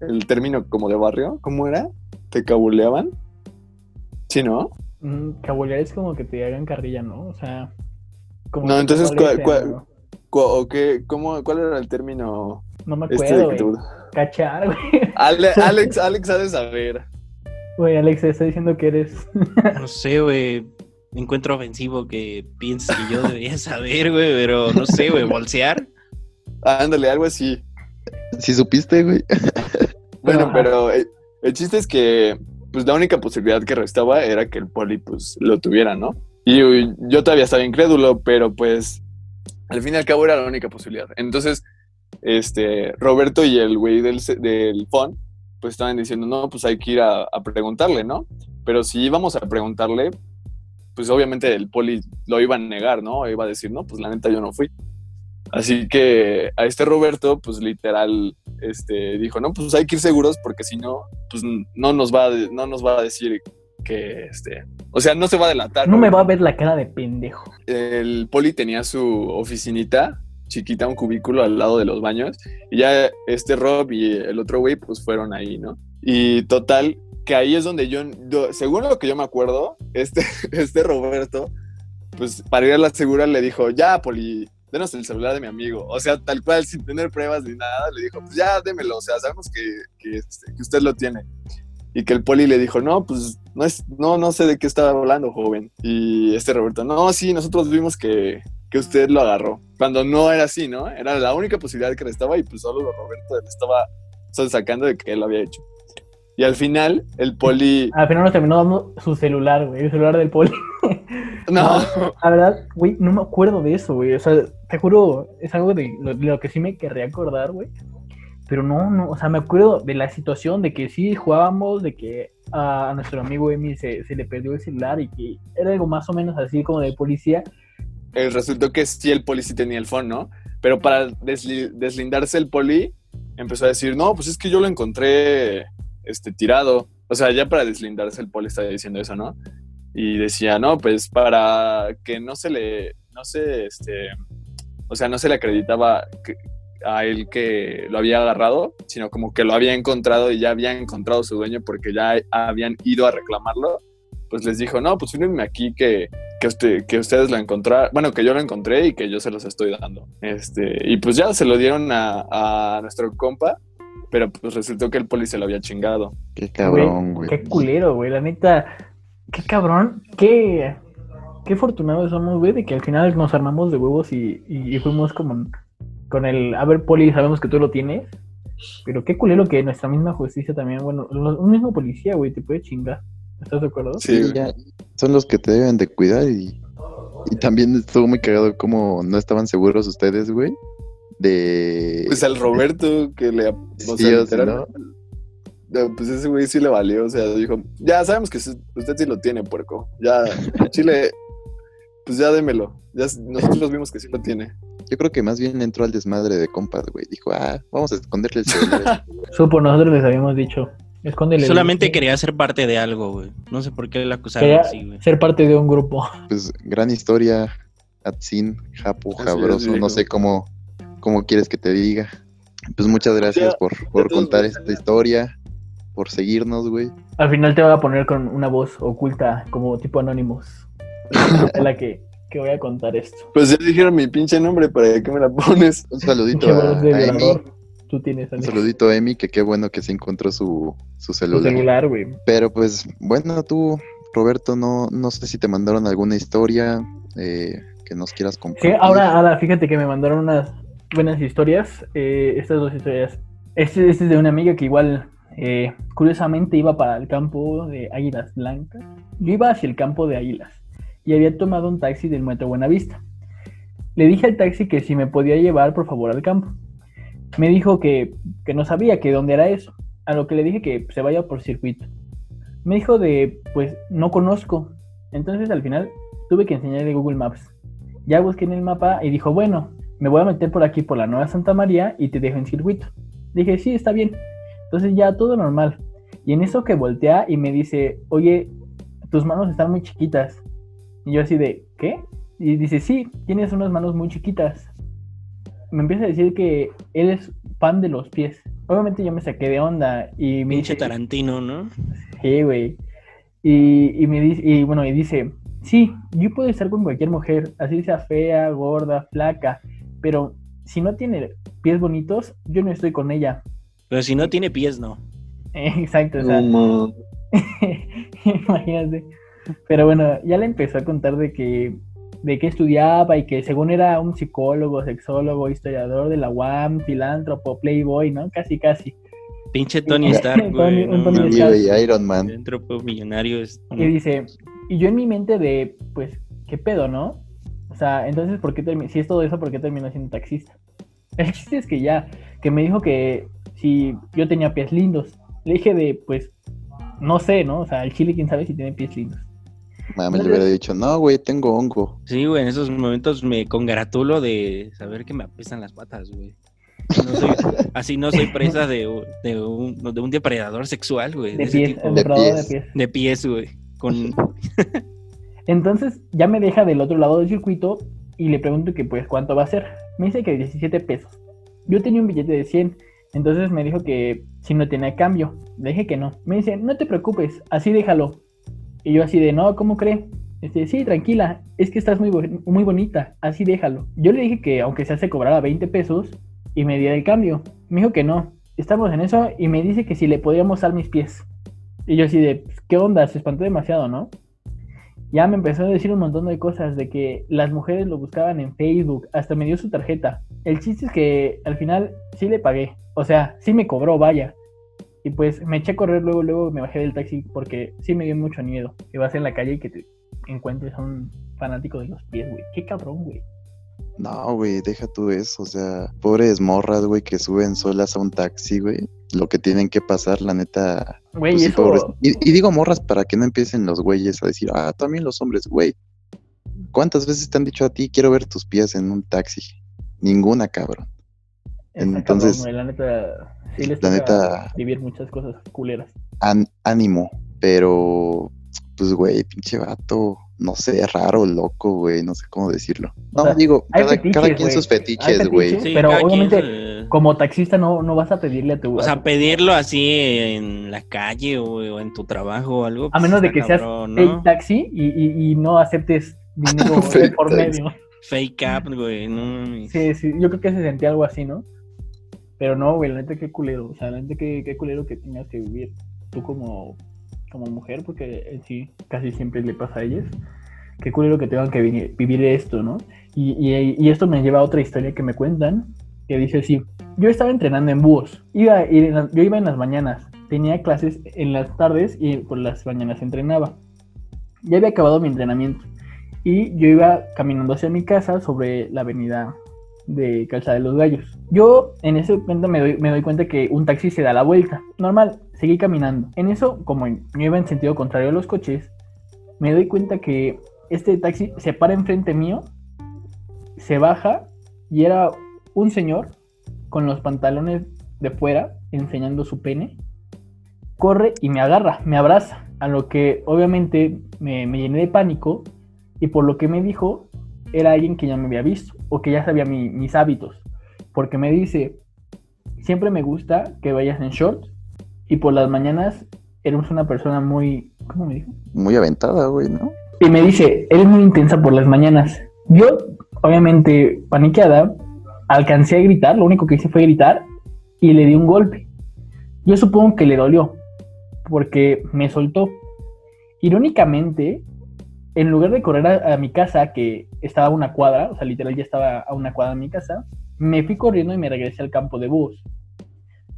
El término como de barrio, ¿cómo era? ¿Te cabuleaban? Sí, ¿no? Mm, Cabulear es como que te hagan carrilla, ¿no? O sea. Como No, te entonces, ¿cuál- cuál- ¿no? Cu- ¿O qué, cómo, ¿Cuál era el término No me este acuerdo, te- Cachar, güey. Ale- Alex, Alex ha de saber. Güey, Alex, está diciendo que eres. No sé, güey. Encuentro ofensivo que pienses que yo debería saber, güey, pero no sé, güey, bolsear. Ándale, algo así. Si supiste, güey. Bueno, Ajá. pero eh, el chiste es que pues la única posibilidad que restaba era que el poli pues lo tuviera, ¿no? Y uy, yo todavía estaba incrédulo, pero pues al fin y al cabo era la única posibilidad. Entonces, este, Roberto y el güey del, del phone pues estaban diciendo, no, pues hay que ir a, a preguntarle, ¿no? Pero si íbamos a preguntarle, pues obviamente el poli lo iba a negar, ¿no? Iba a decir, no, pues la neta yo no fui. Así que a este Roberto, pues literal, este, dijo, no, pues hay que ir seguros porque si no, pues no nos va a, no nos va a decir que, este, o sea, no se va a delatar. No me va a ver la cara de pendejo. El poli tenía su oficinita chiquita, un cubículo al lado de los baños, y ya este Rob y el otro güey, pues fueron ahí, ¿no? Y total, que ahí es donde yo, yo- según lo que yo me acuerdo, este, este Roberto, pues para ir a la segura le dijo, ya, poli, denos el celular de mi amigo. O sea, tal cual, sin tener pruebas ni nada, le dijo, pues ya, démelo, o sea, sabemos que, este, que usted lo tiene. Y que el poli le dijo, no, pues no, es, no, no sé de qué estaba hablando, joven. Y este Roberto, no, sí, nosotros vimos que, que usted lo agarró. Cuando no era así, ¿no? Era la única posibilidad que restaba y pues solo Roberto le estaba sacando de que él lo había hecho. Y al final, el poli... Al final nos terminó dando su celular, güey. El celular del poli. No, La verdad, güey, no me acuerdo de eso, güey. O sea, te juro, es algo de lo, de lo que sí me querría acordar, güey. Pero no, no, o sea, me acuerdo de la situación de que sí jugábamos, de que a, nuestro amigo Emi se, se le perdió el celular y que era algo más o menos así como de policía. eh, resultó que sí el poli sí tenía el phone, ¿no? Pero para desli- deslindarse el poli, empezó a decir, no, pues es que yo lo encontré este, tirado. O sea, ya para deslindarse el poli estaba diciendo eso, ¿no? Y decía, no, pues para que no se le, no se, este, o sea, no se le acreditaba que- a él que lo había agarrado, sino como que lo había encontrado y ya había encontrado su dueño porque ya habían ido a reclamarlo. Pues les dijo, no, pues fírmenme aquí que, que, usted, que ustedes lo encontraron, bueno, que yo lo encontré y que yo se los estoy dando. Este, y pues ya se lo dieron a, a nuestro compa, pero pues resultó que el poli se lo había chingado. Qué cabrón, güey. Qué culero, güey. La neta, qué cabrón, qué, qué afortunados somos, güey, de que al final nos armamos de huevos y, y, y fuimos como con el, a ver, Poli, sabemos que tú lo tienes, pero qué culero que nuestra misma justicia también, bueno, un mismo policía, güey, te puede chingar. ¿Estás de acuerdo? Sí, ya, son los que te deben de cuidar y, y también estuvo muy cagado como no estaban seguros ustedes, güey, de... Pues al Roberto que le... O Sí, sea, o sea, literal- Pues ese güey sí le valió, o sea, dijo, ya sabemos que usted sí lo tiene, puerco. Ya, Chile, pues ya démelo. Ya, nosotros vimos que sí lo tiene. Yo creo que más bien entró al desmadre de compas, güey. Dijo, ah, vamos a esconderle el celular. Supo, nosotros les habíamos dicho, escóndele. Solamente quería ser parte de algo, güey. No sé por qué le acusaron Quería así, güey. ser parte de un grupo. pues gran historia, Atsin, Japo, Jabroso, no sé cómo, cómo quieres que te diga. Pues muchas gracias por, por contar esta historia, por seguirnos, güey. Al final te voy a poner con una voz oculta, como tipo anónimos. es la que, que voy a contar esto. Pues ya dijeron mi pinche nombre, ¿para qué me la pones? Un saludito a, voz de a Emi. Tú tienes Un saludito a Emi, que qué bueno que se encontró su, su celular. celular, güey. Pero pues, bueno, tú, Roberto, no, no sé si te mandaron alguna historia eh, que nos quieras Sí, compartir. ahora, ahora fíjate que me mandaron unas buenas historias. eh, estas dos historias. Este, este es de una amiga que igual, eh, curiosamente, iba para el campo de Águilas Blancas. Yo iba hacia el campo de Águilas y había tomado un taxi del Metro Buenavista. Le dije al taxi que si me podía llevar, por favor, al campo. Me dijo que, que no sabía que dónde era eso. A lo que le dije que se vaya por circuito. Me dijo de, pues, no conozco. Entonces al final tuve que enseñarle Google Maps. Ya busqué en el mapa y dijo, bueno, me voy a meter por aquí por la Nueva Santa María y te dejo en circuito. Dije, sí, está bien. Entonces ya todo normal. Y en eso que voltea y me dice, oye, tus manos están muy chiquitas. Y yo así de, ¿qué? Y dice, sí, tienes unas manos muy chiquitas. Me empieza a decir que él es fan de los pies. Obviamente yo me saqué de onda y me Pinche dice, Tarantino, ¿no? Sí, güey. Y, y me dice, y bueno, y dice, sí, yo puedo estar con cualquier mujer, así sea fea, gorda, flaca, pero si no tiene pies bonitos, yo no estoy con ella. Pero si no tiene pies, no. Exacto, o sea, No, ma. imagínate. Pero bueno, ya le empezó a contar de que de qué estudiaba y que según era un psicólogo, sexólogo, historiador de la UAM, filántropo, playboy, ¿no? Casi, casi. Pinche Tony Stark, güey. Tony- no Tony Iron Man. Pues, millonario es. Y dice, y yo en mi mente de, pues, ¿qué pedo, no? O sea, entonces, ¿por qué si es todo eso, ¿por qué terminó siendo taxista? El chiste es que ya, que me dijo que si yo tenía pies lindos. Le dije de, pues, no sé, ¿no? O sea, el chile, quién sabe si tiene pies lindos. Mames, le hubiera dicho, no, güey, tengo hongo. Sí, güey, en esos momentos me congratulo de saber que me apestan las patas, güey. No soy- así no soy presa de, de, un, de un depredador sexual, güey. De pies, tipo de pies. de pies, güey. Con... Entonces, ya me deja del otro lado del circuito y le pregunto que, pues, ¿cuánto va a ser? Me dice que 17 pesos. Yo tenía un billete de 100, entonces me dijo que si no tenía cambio. Le dije que no. Me dice, no te preocupes, así déjalo. Y yo así de, no, ¿cómo cree? Dice, sí, tranquila, es que estás muy, muy bonita, así déjalo. Yo le dije que aunque sea se cobrara 20 pesos y me diera el cambio. Me dijo que no. Estamos en eso y me dice que si le podíamos dar mis pies. Y yo así de, "Pues, ¿qué onda? Se espantó demasiado, ¿no? Ya me empezó a decir un montón de cosas, de que las mujeres lo buscaban en Facebook, hasta me dio su tarjeta. El chiste es que al final sí le pagué, o sea, sí me cobró, vaya. Y pues me eché a correr luego, luego me bajé del taxi porque sí me dio mucho miedo que vas en la calle y que te encuentres a un fanático de los pies, güey. Qué cabrón, güey. No, güey, deja tú eso. O sea, pobres morras, güey, que suben solas a un taxi, güey. Lo que tienen que pasar, la neta. Güey, pues eso... Y, y digo morras para que no empiecen los güeyes a decir, ah, también los hombres, güey. ¿Cuántas veces te han dicho a ti, quiero ver tus pies en un taxi? Ninguna, cabrón. entonces, cabrón, la neta... Sí les la neta- vivir muchas cosas culeras. An- ánimo, pero pues, güey, pinche vato, no sé, raro, loco, güey, no sé cómo decirlo. No, O sea, digo, cada, fetiches, cada quien sus fetiches, güey. Pero obviamente, Como taxista no, no vas a pedirle a tu... O sea, tu- pedirlo así en la calle o, o en tu trabajo o algo. A pues, menos de que seas cabrón, ¿no? taxi y, y- y no aceptes dinero de por medio. Fake up, güey. No. Sí, sí, yo creo que se sentía algo así, ¿no? Pero no, güey, la neta qué culero. O sea, la neta qué, qué culero que tengas que vivir tú como, como mujer, porque en sí casi siempre le pasa a ellas. Qué culero que tengan que vi- vivir esto, ¿no? Y, y- y esto me lleva a otra historia que me cuentan, que dice así, yo estaba entrenando en búhos, iba, yo iba en las mañanas, tenía clases en las tardes y por las mañanas entrenaba. Ya había acabado mi entrenamiento y yo iba caminando hacia mi casa sobre la avenida de Calzada de los Gallos. Yo en ese momento me doy, me doy cuenta que un taxi se da la vuelta. Normal, seguí caminando. En eso, como yo iba en sentido contrario a los coches, me doy cuenta que este taxi se para enfrente mío, se baja y era un señor con los pantalones de fuera enseñando su pene. Corre y me agarra, me abraza, a lo que obviamente me, me llené de pánico y por lo que me dijo era alguien que ya me había visto o que ya sabía mis hábitos. Porque me dice, siempre me gusta que vayas en short y por las mañanas eres una persona muy, ¿cómo me dijo? Muy aventada, güey, ¿no? Y me dice, eres muy intensa por las mañanas. Yo, obviamente, paniqueada, alcancé a gritar, lo único que hice fue gritar y le di un golpe. Yo supongo que le dolió, porque me soltó. Irónicamente, en lugar de correr a, mi casa, que estaba a una cuadra, o sea, literal ya estaba a una cuadra de mi casa, me fui corriendo y me regresé al campo de búhos.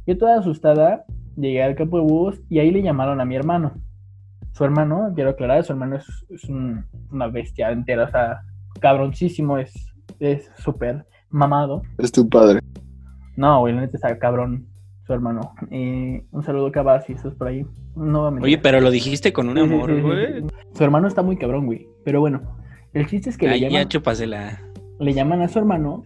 Yo toda asustada llegué al campo de búhos y ahí le llamaron a mi hermano. Su hermano, quiero aclarar, su hermano es, una bestia entera, o sea, cabroncísimo, es súper mamado. Es tu padre. No, güey, la neta está cabrón su hermano. un saludo a si estás por ahí. Oye, pero lo dijiste con un amor, güey. su hermano está muy cabrón, güey. Pero bueno, el chiste es que le llaman. Ya Le llaman a su hermano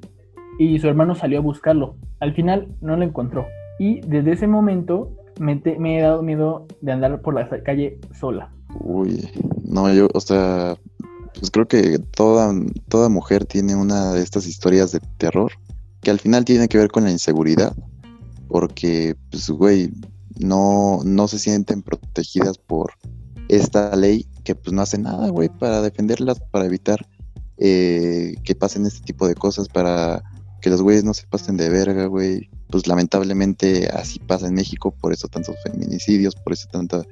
y su hermano salió a buscarlo. Al final no lo encontró. Y desde ese momento me, me he dado miedo de andar por la calle sola. Uy, no, yo, o sea, pues creo que toda, toda mujer tiene una de estas historias de terror que al final tiene que ver con la inseguridad porque, pues, güey, no, no se sienten protegidas por esta ley que, pues, no hace nada, güey, para defenderlas, para evitar eh, que pasen este tipo de cosas, para que los güeyes no se pasen de verga, güey. Pues lamentablemente así pasa en México, por eso tantos feminicidios, por eso tanta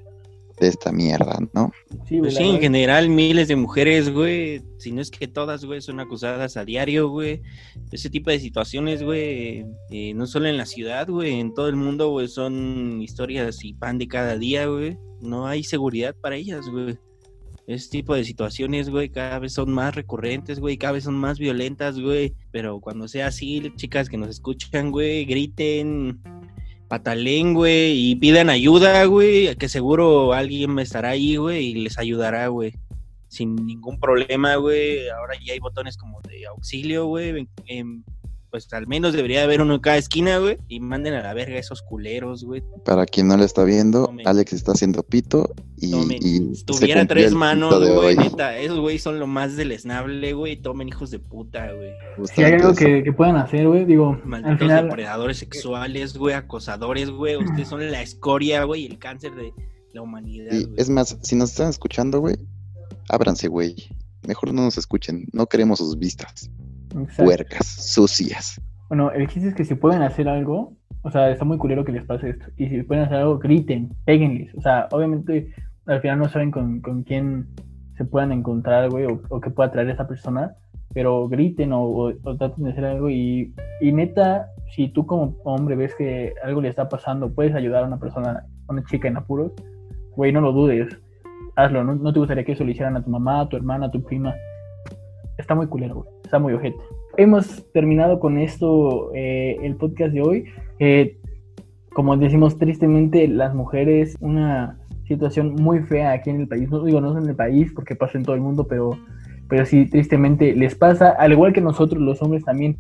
de esta mierda, ¿no? Sí, pues sí, en general miles de mujeres, güey, si no es que todas, güey, son acusadas a diario, güey. Ese tipo de situaciones, güey, eh, no solo en la ciudad, güey, en todo el mundo, güey, son historias y pan de cada día, güey. No hay seguridad para ellas, güey. Ese tipo de situaciones, güey, cada vez son más recurrentes, güey, cada vez son más violentas, güey. Pero cuando sea así, chicas que nos escuchan, güey, griten, patalen, güey, y pidan ayuda, güey, que seguro alguien estará ahí, güey, y les ayudará, güey. Sin ningún problema, güey. Ahora ya hay botones como de auxilio, güey, en, pues al menos debería haber uno en cada esquina, güey. Y manden a la verga esos culeros, güey. Para quien no le está viendo, Alex está haciendo pito y. tuviera tres manos, güey, neta. Esos güey son lo más deleznable, güey. Tomen hijos de puta, güey. Si hay algo que, que puedan hacer, güey, digo. Malditos final... depredadores sexuales, güey, acosadores, güey. Ustedes son la escoria, güey, el cáncer de la humanidad. Y es más, si nos están escuchando, güey, ábranse, güey. Mejor no nos escuchen. No queremos sus vistas puercas, sucias. Bueno, el chiste es que si pueden hacer algo, o sea, está muy culero que les pase esto. Y si pueden hacer algo, griten, péguenles. O sea, obviamente al final no saben con, quién se puedan encontrar, güey, o, o qué pueda traer esa persona, pero griten o, traten de hacer algo. Y, y, neta, si tú como hombre ves que algo le está pasando, puedes ayudar a una persona, a una chica en apuros, güey, no lo dudes. Hazlo, no, no te gustaría que eso le hicieran a tu mamá, a tu hermana, a tu prima está muy culero, güey. Está muy ojete. Hemos terminado con esto eh, el podcast de hoy. Eh, como decimos tristemente, las mujeres, una situación muy fea aquí en el país. No digo, no en el país porque pasa en todo el mundo, pero, pero sí, tristemente les pasa. Al igual que nosotros, los hombres también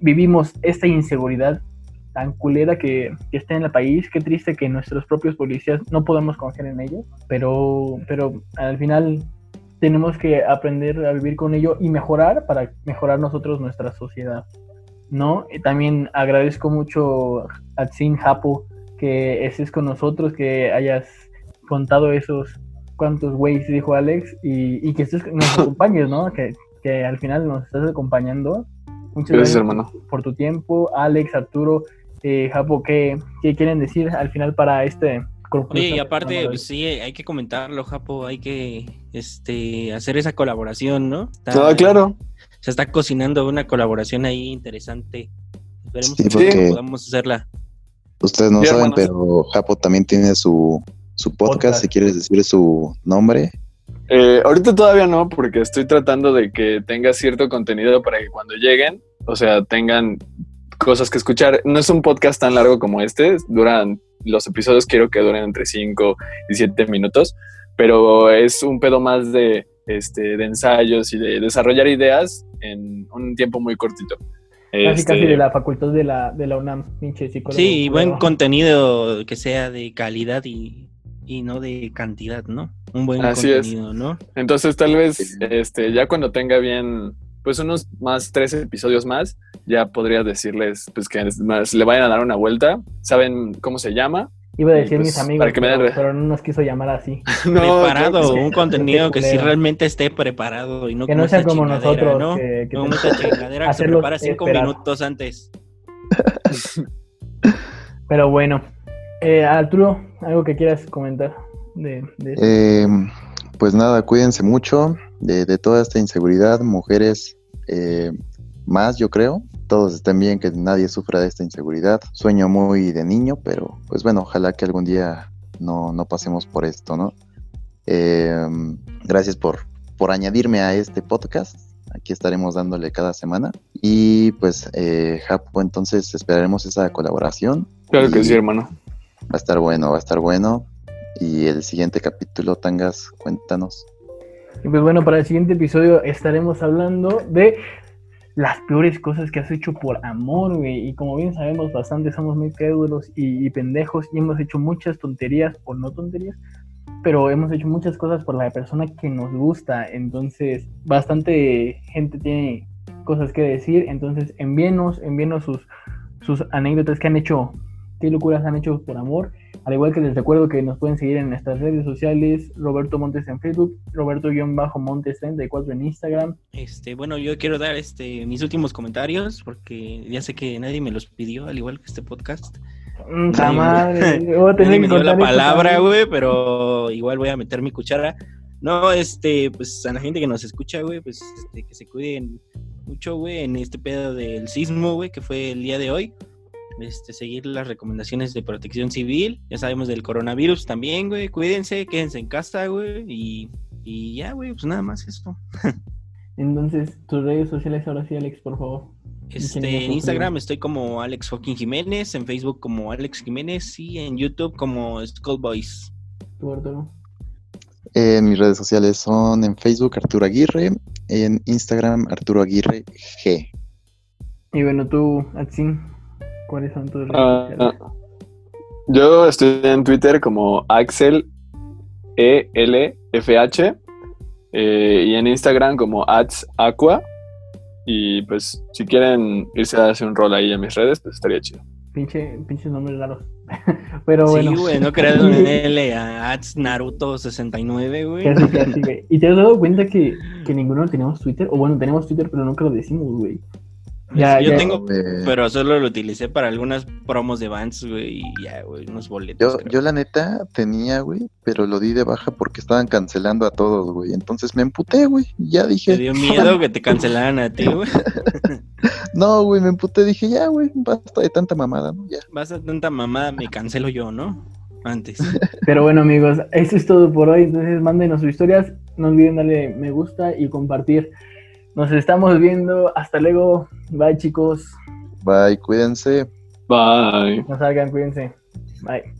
vivimos esta inseguridad tan culera que, que, está en el país. Qué triste que nuestros propios policías no podamos confiar en ellos, pero, pero al final tenemos que aprender a vivir con ello y mejorar para mejorar nosotros nuestra sociedad, ¿no? Y también agradezco mucho a Tsin Japo que estés con nosotros, que hayas contado esos cuantos güeyes, dijo Alex, y, que estés, nos acompañes, ¿no? Que, que, al final nos estás acompañando. Muchas gracias, hermano. por tu tiempo. Alex, Arturo, eh, Japo, ¿qué, ¿qué quieren decir al final para este Sí, y aparte, pues, sí, hay que comentarlo, Japo, hay que este, hacer esa colaboración, ¿no? ah, claro. Se está cocinando una colaboración ahí interesante Esperemos Sí, que porque- podamos hacerla. Ustedes no Sí, saben, hermanos. pero Japo también tiene su, su podcast, Podcast. si quieres decir su nombre. Eh, ahorita todavía no, porque estoy tratando de que tenga cierto contenido para que cuando lleguen, o sea, tengan cosas que escuchar. No es un podcast tan largo como este, duran los episodios, quiero que duren entre 5 y 7 minutos, pero es un pedo más de, este, de ensayos y de desarrollar ideas en un tiempo muy cortito. Casi Este, casi de la facultad de la, de la UNAM, pinche psicólogo. Sí, y buen contenido que sea de calidad y, y no de cantidad, ¿no? Un buen Así es. contenido, ¿no? Entonces tal vez este, ya cuando tenga bien, pues unos más tres episodios más, ya podría decirles pues que más, le vayan a dar una vuelta. ¿Saben cómo se llama? Iba a y, decir pues, mis amigos, para que me den pero, no nos quiso llamar así. No, preparado, un contenido que sí realmente esté preparado y no Que como no sea como nosotros, ¿no? que, que tenemos chingadera que se prepara cinco esperar. minutos antes. Pero bueno, eh, Arturo, algo que quieras comentar de, de? Eh, pues nada, cuídense mucho de, de toda esta inseguridad, mujeres eh, más, yo creo. Todos estén bien, que nadie sufra de esta inseguridad. Sueño muy de niño, pero pues bueno, ojalá que algún día no, no pasemos por esto, ¿no? Eh, gracias por, por añadirme a este podcast. Aquí estaremos dándole cada semana. Y pues, eh, Japo, entonces esperaremos esa colaboración. Claro que sí, hermano. Va a estar bueno, va a estar bueno. Y el siguiente capítulo, Tangas, cuéntanos. Y pues bueno, para el siguiente episodio estaremos hablando de las peores cosas que has hecho por amor, güey. Y como bien sabemos, bastante somos muy crédulos y, y pendejos y hemos hecho muchas tonterías o no tonterías, pero hemos hecho muchas cosas por la persona que nos gusta. Entonces, bastante gente tiene cosas que decir. Entonces, envíenos, envíenos sus, sus anécdotas que han hecho, qué locuras han hecho por amor. Al igual que les recuerdo que nos pueden seguir en nuestras redes sociales, Roberto Montes en Facebook, Roberto-Montes34 en Instagram. Este, bueno, yo quiero dar este mis últimos comentarios porque ya sé que nadie me los pidió, al igual que este podcast. Mm, Nadie me- madre, voy a tener que me dio la palabra, güey, pero igual voy a meter mi cuchara. No, este, pues a la gente que nos escucha, güey, pues este, que se cuiden mucho, güey, en este pedo del sismo, güey, que fue el día de hoy. Este, seguir las recomendaciones de protección civil. Ya sabemos del coronavirus también, güey. Cuídense, quédense en casa, güey. Y, y ya, güey, pues nada más eso. Entonces, tus redes sociales ahora sí, Alex, por favor. Este, ¿Quién es en Instagram estoy como Alex fucking Jiménez, en Facebook como Alex Jiménez y en YouTube como Skullboys. Tú, Arturo. Eh, mis redes sociales son en Facebook Arturo Aguirre, en Instagram Arturo Aguirre G. Y bueno, tú, Atsin, ¿cuáles son tus redes sociales? ah. yo estoy en Twitter como Axel E ELFH eh, y en Instagram como Aqua Y pues si quieren irse a hacer un rol ahí en mis redes, pues estaría chido. Pinche, pinches nombres raros. Pero bueno. Sí, güey, no creas un L a Ats Naruto 69, güey. Casi, casi, güey. ¿Y te has dado cuenta que, que ninguno tenemos Twitter? O bueno, tenemos Twitter, pero nunca lo decimos, güey. Ya, Yo ya. tengo, Eh, pero solo lo utilicé para algunas promos de Vans, güey, y ya, güey, unos boletos. yo, creo. yo la neta tenía, güey, pero lo di de baja porque estaban cancelando a todos, güey. Entonces me emputé, güey. y Ya dije. ¿Te dio miedo que te cancelaran a ti, güey? No, güey, me emputé. Dije, ya, güey, basta de tanta mamada, ¿no? Ya. Vas a tanta mamada, me cancelo yo, ¿no? Antes. Pero bueno, amigos, eso es todo por hoy. Entonces, mándenos sus historias. No olviden darle me gusta y compartir. Nos estamos viendo. Hasta luego. Bye, chicos. Bye, cuídense. Bye. No salgan, cuídense. Bye.